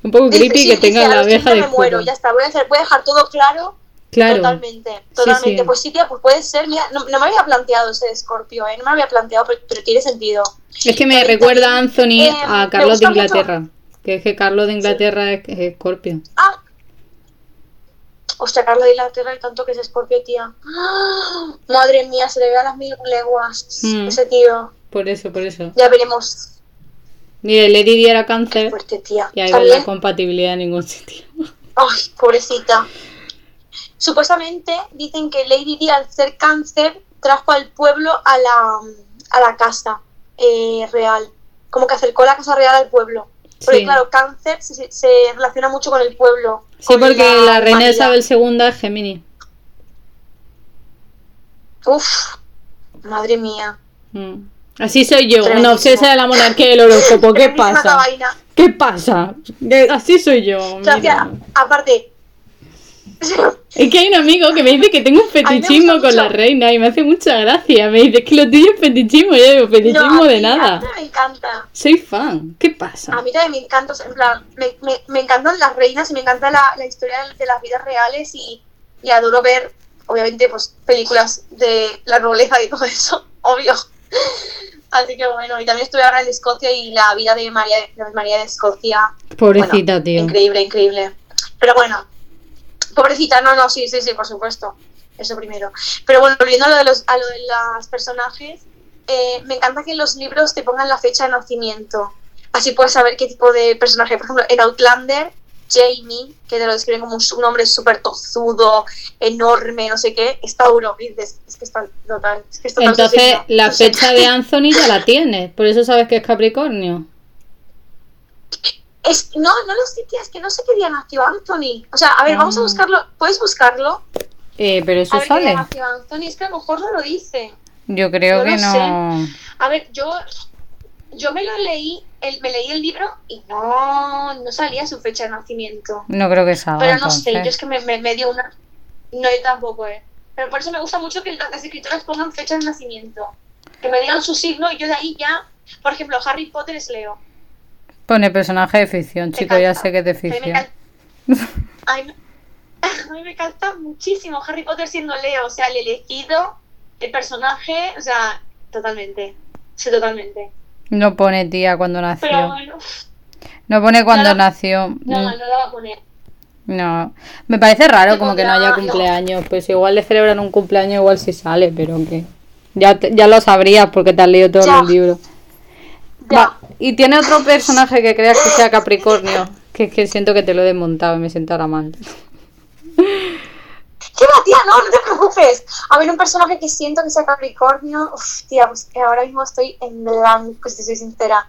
Un poco creepy sí, que dice, tenga a la abeja 30 de me muero, ya está, voy a, hacer, voy a dejar todo claro. Claro, Totalmente, totalmente. sí. Pues sí, tía, pues puede ser. Mira, no, no me había planteado ese de Scorpio, ¿eh? No me lo había planteado, pero, pero tiene sentido. es que me recuerda a Anthony eh, a Carlos de gusta mucho- Inglaterra, que es que Carlos de Inglaterra es, es Scorpio. Ah, Hostia, Carla de Inglaterra y tanto que es Scorpio, tía. ¡Ah! Madre mía, se le ve a las mil leguas Mm. ese tío. Por eso, por eso. Ya veremos. Mire, Lady Di era cáncer Fuerte, tía. y ahí ¿Está ves la compatibilidad en ningún sitio. Ay, pobrecita. Supuestamente dicen que Lady Di al ser cáncer trajo al pueblo a la, a la casa eh, real. Como que acercó la casa real al pueblo. Porque Sí. claro, cáncer se, relaciona mucho con el pueblo. Sí, porque la reina humanidad. Isabel II es Gemini. Uf, madre mía. Mm. Así soy yo, una obsesa de la monarquía del horóscopo. ¿Qué pasa? ¿Qué pasa? Así soy yo. Mira. aparte. Es que hay un amigo que me dice que tengo un fetichismo con la reina y me hace mucha gracia. Me dice que lo tuyo es fetichismo. Yo digo, fetichismo No, de nada. me encanta. Soy fan. ¿Qué pasa? A mí también me encanta, en plan, me, me, me encantan las reinas y me encanta la, la historia de las vidas reales y, y adoro ver, obviamente, pues películas de la nobleza y todo eso, obvio. Así que bueno, y también estuve ahora en Escocia y la vida de María de, María de Escocia, Pobrecita, bueno, tío. increíble, increíble. Pero bueno, pobrecita, no, no, sí, sí, sí, por supuesto, eso primero. Pero bueno, volviendo a lo de los, a lo de los personajes, eh, me encanta que en los libros te pongan la fecha de nacimiento. Así puedes saber qué tipo de personaje. Por ejemplo, en Outlander, Jamie, que te lo describen como un, un hombre súper tozudo, enorme, no sé qué, es Tauro. Y dices, es que está total. Es que es total Entonces, la fecha de Anthony ya la tienes. Por eso sabes que es Capricornio. Es, no, no lo sé, tía, es que no sé qué día nació Anthony. O sea, a ver, vamos a Ah. buscarlo. ¿Puedes buscarlo? Eh, pero eso a ver qué día sale. nació Anthony. Es que a lo mejor no lo dice. Yo creo Yo que no no. A ver, yo, yo me lo leí, el, me leí el libro y no, no salía su fecha de nacimiento. No creo que salga. Pero no sé, yo es que me, me, me dio una... No, yo tampoco, ¿eh? Pero por eso me gusta mucho que las escritoras pongan fecha de nacimiento. Que me digan su signo y yo de ahí ya... Por ejemplo, Harry Potter es Leo. Pone personaje de ficción, chico, ya sé que es de ficción. a mí, a mí me encanta muchísimo Harry Potter siendo Leo. O sea, el elegido, el personaje, o sea, totalmente. Sí, totalmente. No pone tía cuando nació. Pero bueno, No pone cuando No, nació. no, Mm, no la va a poner. No. Me parece raro como que no haya cumpleaños. Pues igual le celebran un cumpleaños, igual si sale, pero que. Ya, te- ya lo sabrías porque te has leído todos Ya. los libros. Va, Y tiene otro personaje que creas que sea Capricornio. Que es que siento que te lo he desmontado y me siento ahora mal. ¿Qué va, tía? No, no te preocupes. A ver, un personaje que siento que sea Capricornio. Uf, tía, pues que ahora mismo estoy en blanco, si soy sincera.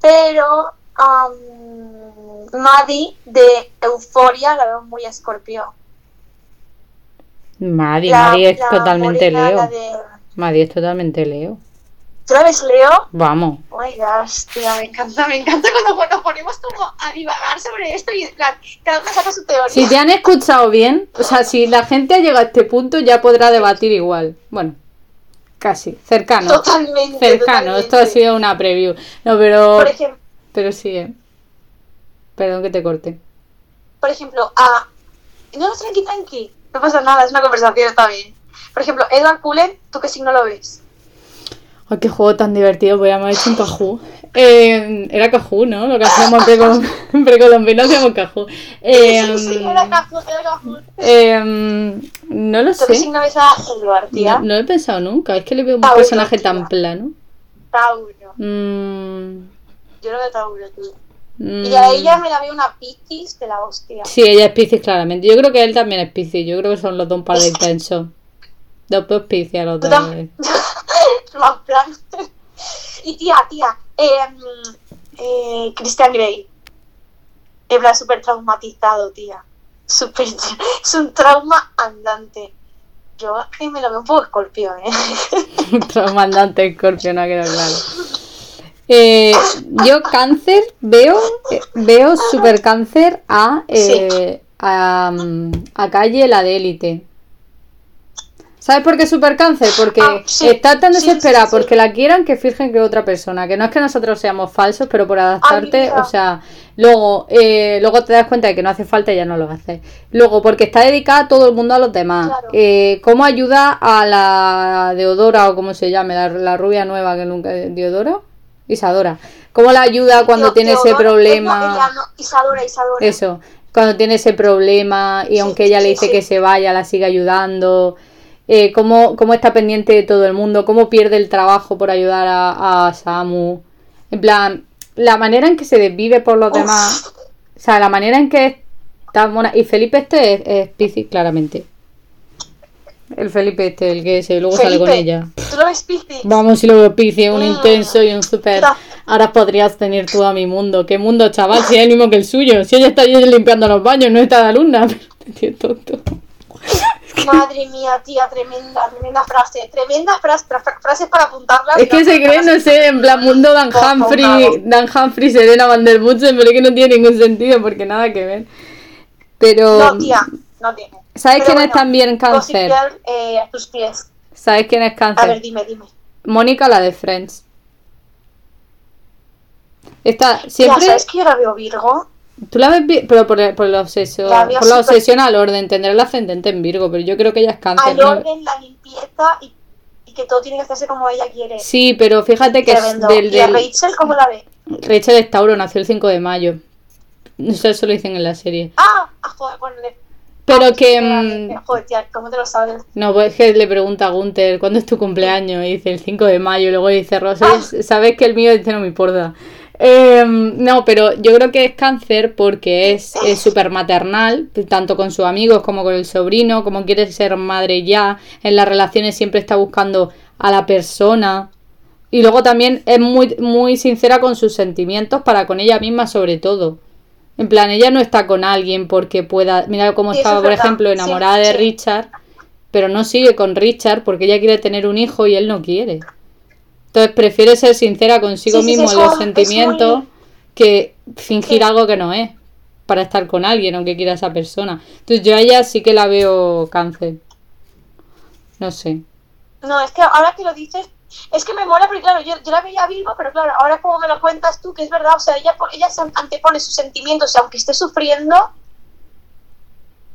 Pero. Um, Maddie de Euforia la veo muy escorpio. Maddy, La- Maddy es la totalmente morena, Leo. de- Maddy es totalmente Leo. ¿Tú la ves, Leo? Vamos. Oh my gosh, tía, me encanta, me encanta cuando nos ponemos como a divagar sobre esto y cada uno saca su teoría. Si te han escuchado bien, o sea, si la gente ha llegado a este punto, ya podrá debatir igual. Bueno, casi, cercano. Totalmente. Cercano, esto ha sido una preview. No, pero. Por ejemplo, Pero sí, eh. Perdón que te corte. por ejemplo, a. No, no, tranqui, tranqui. No pasa nada, es una conversación, está bien. Por ejemplo, Edward Cullen, ¿tú qué signo lo ves? Ay, qué juego tan divertido, podríamos haber hecho un cajú. Eh, era cajú, ¿no? Lo que hacíamos en precol- en precolombino hacíamos cajú. Eh, sí, sí, era Cajun, era Cajun. eh, no lo ¿Tú qué sé. a tía? No, no lo he pensado nunca. Es que le veo un Tauro, personaje tía. tan plano. Tauro. Mm, Yo lo veo Tauro, tío. mm. Y a ella me la veo una Piscis de la hostia. Sí, ella es Piscis, claramente. Yo creo que él también es Piscis. Yo creo que son los dos un par de intensos. Dos Piscis los dos. tam- Más plan. Y tía, tía, eh, eh, Christian Grey. Plan, súper traumatizado, tía. Súper, es un trauma andante. Yo eh, me lo veo un poco escorpión, ¿eh? Traumandante Scorpio, no ha quedado claro. Eh, yo cáncer veo eh, veo super cáncer a, eh, a, a calle la de élite. ¿Sabes por qué super cáncer? Porque Ah, sí, está tan desesperada sí, sí. porque la quieran que fijen que otra persona. Que no es que nosotros seamos falsos, pero por adaptarte, o sea, luego, eh, luego te das cuenta de que no hace falta y ya no lo haces. Luego, porque está dedicada todo el mundo a los demás. Claro. Eh, ¿Cómo ayuda a la Deodora o como se llame, la, la rubia nueva que nunca. ¿Deodora? Isadora. ¿Cómo la ayuda cuando tiene ese problema? no, ella no, Isadora, Isadora. Eso. cuando tiene ese problema y aunque ella le dice que se vaya, la sigue ayudando. Eh, cómo, cómo está pendiente de todo el mundo, cómo pierde el trabajo por ayudar a, a Samu. En plan, la manera en que se desvive por los Uf. demás. O sea, la manera en que es tan mona. Y Felipe este es, es Piscis, claramente. El Felipe este, el que se luego sale con ella. ¿Tú lo ves Piscis? Vamos, si lo veo Piscis, un Mm. intenso y un súper. No. Ahora podrías tener tú a mi mundo. ¿Qué mundo, chaval? Si es el mismo que el suyo. Si ella está limpiando los baños, no está de alumna. Pero tío tonto. Madre mía, tía, tremenda, tremenda frase. Tremenda frase, fra- fra- frase para apuntarla. Es que se cree, no sé, en plan mundo Dan. Humphrey, Dan Humphrey, Serena Van der Woodsen, pero es que no tiene ningún sentido porque nada que ver. Pero, No, tía, no tiene. ¿sabes Pero quién bueno, es también cáncer? Eh, a tus pies. ¿Sabes quién es A ver, cáncer? dime, dime. Mónica, la de Friends. Tía, siempre. ¿sabes que yo la veo Virgo? Tú la ves, vi- pero por, el- por la obsesión, La por la obsesión al orden, tendrá el ascendente en Virgo, pero yo creo que ella es cáncer. Al ¿no? orden, la limpieza y, y que todo tiene que hacerse como ella quiere. Sí, pero fíjate que es Tremendo. del, ¿Y a del- Rachel cómo la ve? Rachel es Tauro, nació el 5 de mayo. Eso, eso lo dicen en la serie. Ah, ah joder, bueno, le- Pero ah, que... espérate, mm, Joder, tía, ¿cómo te lo sabes? No, pues es que le pregunta a Gunther, ¿cuándo es tu cumpleaños? Y dice el 5 de mayo, y luego dice Rosa, Ah. ¿sabes que el mío dice no me importa? Eh, no, pero yo creo que es cáncer porque es súper maternal, tanto con sus amigos como con el sobrino, como quiere ser madre ya, en las relaciones siempre está buscando a la persona. Y luego también es muy, muy sincera con sus sentimientos para con ella misma sobre todo. En plan, ella no está con alguien porque pueda... Mira cómo Sí, estaba, es por ejemplo, Sí, enamorada de sí. Richard, pero no sigue con Richard porque ella quiere tener un hijo y él no quiere. Entonces prefiere ser sincera consigo Sí, sí, sí, mismo es en los sentimientos muy- que fingir Sí. algo que no es para estar con alguien aunque quiera esa persona. Entonces yo a ella sí que la veo cáncer. No sé. No, es que ahora que lo dices, es que me mola porque claro, yo, yo la veía Virgo, pero claro, ahora como me lo cuentas tú, que es verdad, o sea, ella, ella se antepone sus sentimientos, aunque esté sufriendo,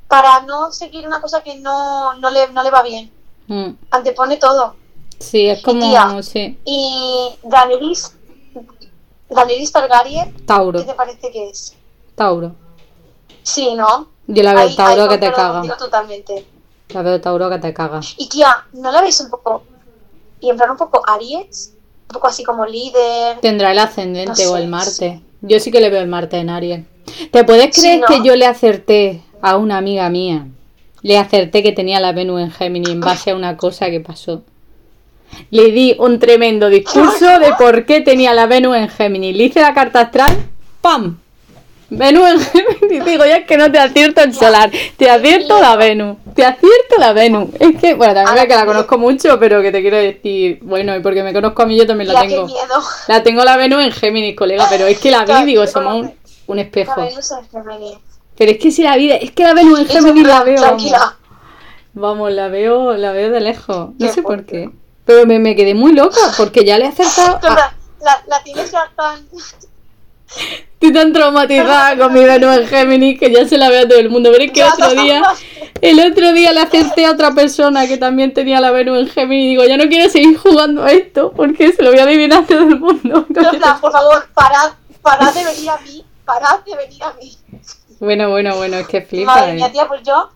para no seguir una cosa que no, no, le, no le va bien. Mm. Antepone todo. Sí, es como... tía. Sí. Y Daenerys, Daenerys Targaryen, Tauro. ¿qué te parece que es? Tauro. Sí, ¿no? Yo la veo Ahí- Tauro ahí que te caga. totalmente. La veo Tauro que te caga. Y tía, ¿no la veis un poco? Y en plan un poco Aries, un poco así como líder. Tendrá el ascendente No o el Marte. Yo sí que le veo el Marte en Aries. ¿Te puedes Sí, creer ¿no? que yo le acerté a una amiga mía? Le acerté que tenía la Venus en Géminis en base a una cosa que pasó. Le di un tremendo discurso de por qué tenía la Venus en Géminis. Le hice la carta astral, ¡pam! Venus en Géminis. Digo, ya es que no te acierto el solar, te acierto la Venus. Te acierto la Venus. Es que, bueno, también es que la conozco mucho, pero que te quiero decir, bueno, y porque me conozco a mí, yo también la tengo. miedo. La tengo la Venus en Géminis, colega, pero es que la vi digo, somos un, un espejo. Pero es que si la vida, es que la Venus en Géminis la veo. Vamos, Tranquila. Vamos, la veo, la veo de lejos. No sé por qué. Pero me, me quedé muy loca, porque ya le he acertado. A- la, tienes ya tan. Estoy tan traumatizada con mi Venus en Géminis que ya se la veo a todo el mundo. Pero es que Ya, otro no, día, no. el otro día le acerté a otra persona que también tenía la Venus en Géminis y digo, ya no quiero seguir jugando a esto porque se lo voy a adivinar a todo el mundo. En plan, por favor, parad, parad de venir a mí. Parad de venir a mí. Bueno, bueno, bueno, es que flipa. Madre eh. mía, tía, pues yo.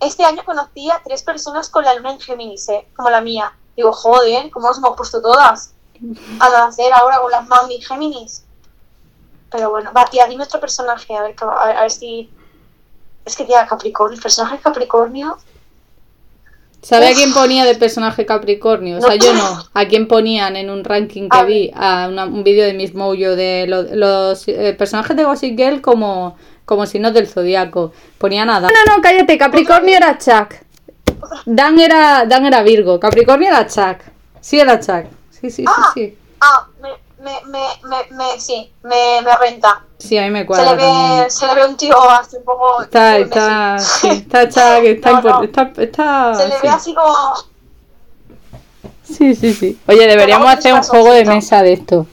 Este año conocí a tres personas con la luna en Géminis, ¿eh? Como la mía. Digo, joder, ¿cómo nos hemos puesto todas? A nacer ahora con las mami Géminis. Pero bueno, va, tía, dime otro personaje, a ver, a ver, a ver si. Es que, tía, Capricornio, el personaje Capricornio. ¿Sabe a quién ponía de personaje Capricornio? O sea, yo no. ¿A quién ponían en un ranking que A vi? A una- un vídeo de Miss Mojo de lo- los eh, personajes de Gossip Girl como, como signos del zodiaco. Ponían a Dan. No, no, cállate. Capricornio era Chuck. Dan era, Dan era Virgo. Capricornio era Chuck. Sí, era Chuck. Sí, sí, sí, Ah. sí. Ah, me, me, me, me, me- sí, me, me renta. Sí, a mí me Se le, cuadra ve, se le ve un tío así un poco. Está, está, sí, está Chuck, está, No, no. import- está, está- Se le sí. ve así como. Sí, sí, sí. Oye, deberíamos hacer un juego de mesa de esto.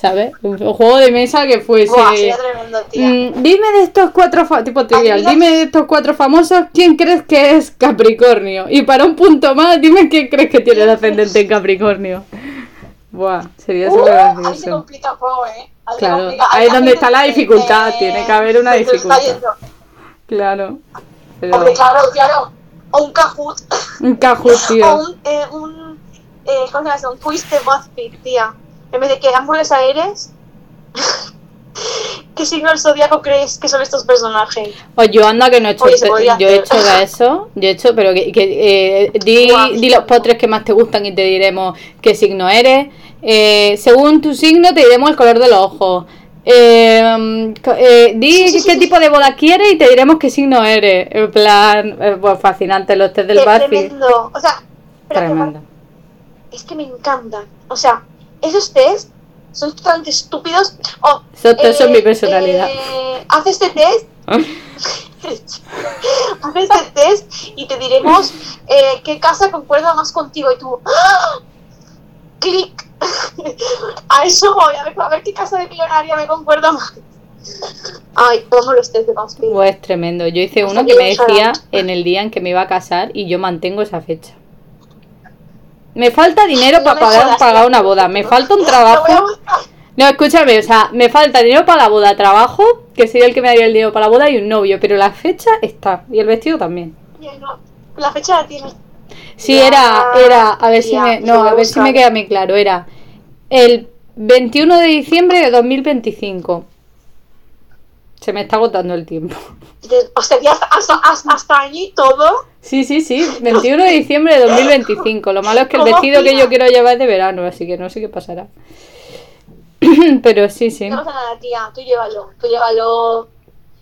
¿Sabes? Un juego de mesa que fuese. Buah, tremendo, tía. Mm, dime de estos cuatro fa- tipo trivial, dime de estos cuatro famosos quién crees que es Capricornio y para un punto más dime quién crees que tiene el ascendente en Capricornio. Buah, sería Uh, súper ahí se gracioso. complica poco, eh. Ahí Claro, complica- ahí es donde está la dificultad, tiene que haber una dificultad. Claro. Pero Porque claro, claro, o un Kahoot, un Kahoot, o tío. un, eh, un eh, ¿cómo se llama? Un quiz de BuzzFeed, tía. En vez de qué hamburguesa eres, ¿qué signo del zodiaco crees que son estos personajes? O yo anda que no he hecho, podría yo he hecho de eso, yo he hecho, pero que, que, eh, di, di los postres que más te gustan y te diremos qué signo eres. Eh, según tu signo te diremos el color de los ojos. Eh, eh, di Sí, sí, sí, qué sí. tipo de boda quieres y te diremos qué signo eres. En plan, eh, pues fascinante los test del Qué BuzzFeed. tremendo. O sea, pero que Tremendo. es que me encantan. O sea, esos test son totalmente estúpidos. Oh, eh, mi personalidad. eh, haz este test, haz este test y te diremos eh, qué casa concuerda más contigo. Y tú, ¡ah! clic. A eso voy, a ver, a ver qué casa de millonaria me concuerda más. Ay, todos los test de BuzzFeed. Pues es tremendo. Yo hice Hasta uno que me decía en el día en que me iba a casar y yo mantengo esa fecha. Me falta dinero No para pagar, una boda. Me falta un trabajo. No, escúchame, o sea, me falta dinero para la boda, trabajo, que sería el que me daría el dinero para la boda y un novio, pero la fecha está. Y el vestido también. La fecha la tienes. Sí, Ya, era, era, a ver si me, no, a ver si me queda muy claro, era el 21 de diciembre de 2025. Se me está agotando el tiempo. O sea, ya hasta, hasta, hasta, hasta allí todo. Sí, sí, sí, 21 de diciembre de 2025. Lo malo es que el ¿Cómo vestido que yo quiero llevar es de verano, así que no sé qué pasará. Pero sí, sí. No pasa nada, tía. Tú llévalo. Tú llévalo.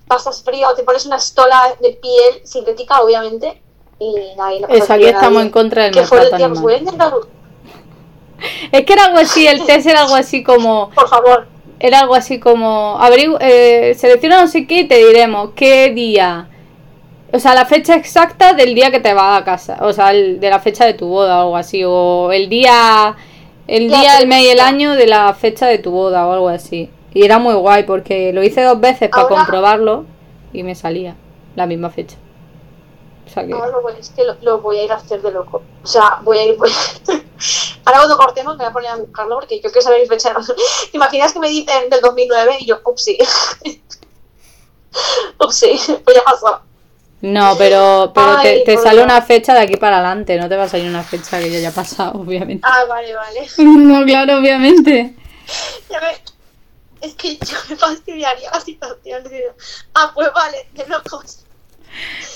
Pasas frío, te pones una estola de piel sintética, obviamente. Y ahí no pasa Eso, aquí estamos nadie. en contra del ¿Qué fue el maltrato tía? Pues voy a. Es que era algo así, el test era algo así como... Por favor. Era algo así como... Eh, selecciona no sé qué y te diremos qué día... O sea, la fecha exacta del día que te vas a casa. O sea, el- de la fecha de tu boda o algo así. O el día... El día, el mes y el año de la fecha de tu boda o algo así. Y era muy guay porque lo hice dos veces para comprobarlo y me salía la misma fecha. O sea que... Ahora lo voy, es que lo, lo voy a ir a hacer de loco. O sea, voy a ir. Voy... Ahora cuando cortemos me voy a poner a buscarlo porque yo quiero saber mi fecha. ¿Te imaginas que me dicen del 2009 y yo, upsi? upsi, pues ya pasó. No, pero, pero te, Ay, te sale una fecha de aquí para adelante, no te va a salir una fecha que ya haya pasado, obviamente. Ah, vale, vale. No, claro, obviamente. Ya me... Es que yo me fastidiaría la situación. digo, Ah, pues vale, de locos.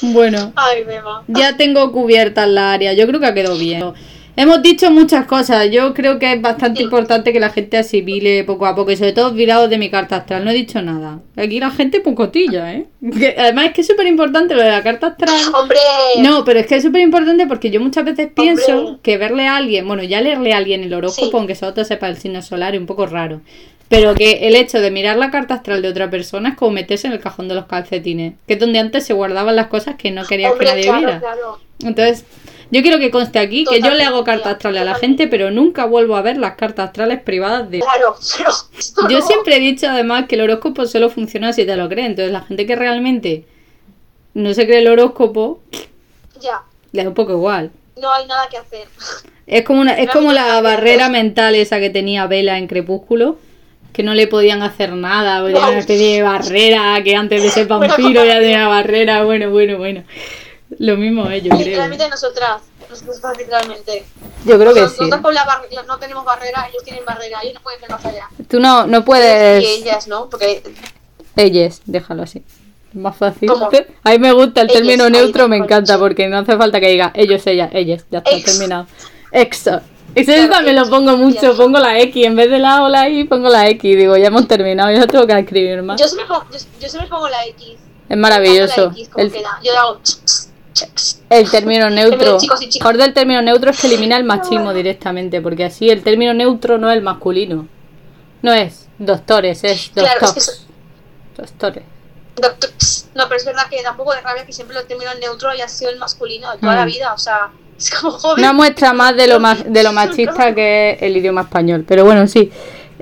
Bueno, Ay, Beba. ya tengo cubiertas la área, yo creo que ha quedado bien. Hemos dicho muchas cosas, yo creo que es bastante Sí. importante que la gente asimile poco a poco y sobre todo virados de mi carta astral, no he dicho nada. Aquí la gente pocotilla, ¿eh? Que además es que es súper importante lo de la carta astral. Hombre, No, pero es que es súper importante porque yo muchas veces pienso Hombre. que verle a alguien, bueno, ya leerle a alguien el horóscopo, Sí. aunque solo te sepa el signo solar, es un poco raro. Pero que el hecho de mirar la carta astral de otra persona es como meterse en el cajón de los calcetines, que es donde antes se guardaban las cosas que no querías hombre, que nadie claro, viera. claro. Entonces, yo quiero que conste aquí que yo le hago cartas astrales a la gente, pero nunca vuelvo a ver las cartas astrales privadas de... Claro, pero Yo siempre he dicho además que el horóscopo solo funciona si te lo crees. Entonces la gente que realmente no se cree el horóscopo, Ya, le da un poco igual. no hay nada que hacer. Es como una, es como la barrera mental esa que tenía Vela en Crepúsculo, que no le podían hacer nada, porque No. una especie de barrera, que antes de ser vampiro ya tenía barrera, bueno, bueno, bueno. Lo mismo es, yo creo. Literalmente nosotras, nosotras literalmente. Yo creo que sí. Nosotros con la bar- no tenemos barrera, ellos tienen barrera, ellos no pueden ver más allá. Tú no, no puedes... Y ellas, ¿no? Porque Ellas, déjalo así. Más fácil. ¿Cómo? A mí me gusta el Ellas, término neutro, me encanta porque no hace falta que diga ellos, ellas, ellas. Ya está Ex. terminado. Exo. Eso Claro, también lo pongo mucho, Ya. pongo la X en vez de la O, la I, pongo la X. Digo, ya hemos terminado, ya no tengo que escribir más. yo siempre pongo, yo, yo siempre pongo la X. Es Pongo maravilloso. La X, como El, queda. Yo hago. El término neutro. Mejor del término neutro es que elimina el machismo directamente, porque así el término neutro no es el masculino. No es doctores, es Claro, es que doctors. eso- Doctores. No, pero es verdad que da un poco de rabia que siempre lo termino en neutro y ha sido el masculino de toda Mm. la vida. O sea, es como joven. Una muestra más de lo más de lo machista que es el idioma español. Pero bueno, sí.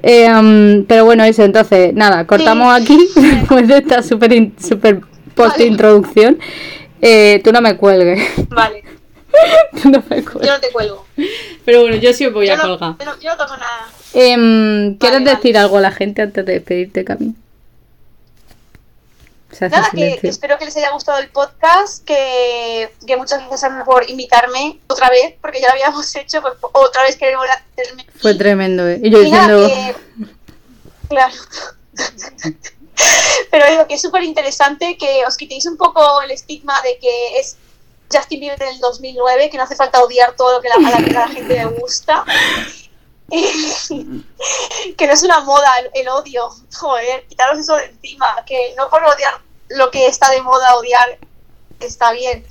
Eh, um, pero bueno, eso, entonces, nada, cortamos aquí después de esta super, in- super post introducción. Eh, tú no me cuelgues. Vale, tú no me yo no te cuelgo. Pero bueno, yo sí os voy Yo a no, colgar. yo no, yo no toco nada. Em, ¿Quieres Vale, decir algo a la gente antes de despedirte, Cami? Nada, que, espero que les haya gustado el podcast, que, que muchas gracias por invitarme otra vez, porque ya lo habíamos hecho, pues otra vez queremos hacerme. Fue tremendo, ¿eh? Y yo Y nada, diciendo... que- Claro. Pero digo que es súper interesante que os quitéis un poco el estigma de que es Justin Bieber del 2009, que no hace falta odiar todo lo que la, a, la, que la gente le gusta. Que no es una moda el, el odio. Joder, quitaros eso de encima. Que no por odiar lo que está de moda, odiar está bien.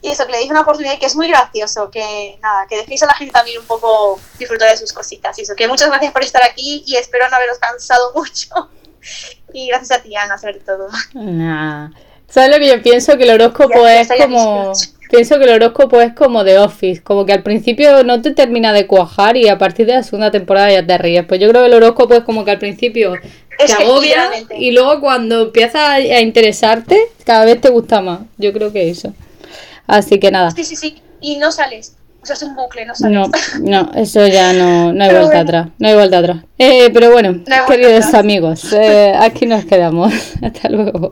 Y eso, que le deis una oportunidad y que es muy gracioso. Que nada, que dejéis a la gente también un poco disfrutar de sus cositas. Y eso, que muchas gracias por estar aquí y espero no haberos cansado mucho. Y gracias a ti, Ana, sobre todo. Nah. ¿Sabes lo que yo pienso? Que el horóscopo Ya, es como... Pienso que el horóscopo es como The Office, como que al principio no te termina de cuajar y a partir de la segunda temporada ya te ríes. Pues yo creo que el horóscopo es como que al principio te agobia y luego cuando empieza a a interesarte, cada vez te gusta más. Yo creo que eso. Así que nada. Sí, sí, sí. Y no sales. O sea, es un bucle, no sales. No, no, eso ya no, no hay Pero vuelta bueno. atrás. No hay vuelta atrás. Eh, pero bueno, No hay vuelta queridos atrás. amigos, eh, aquí nos quedamos. Hasta luego.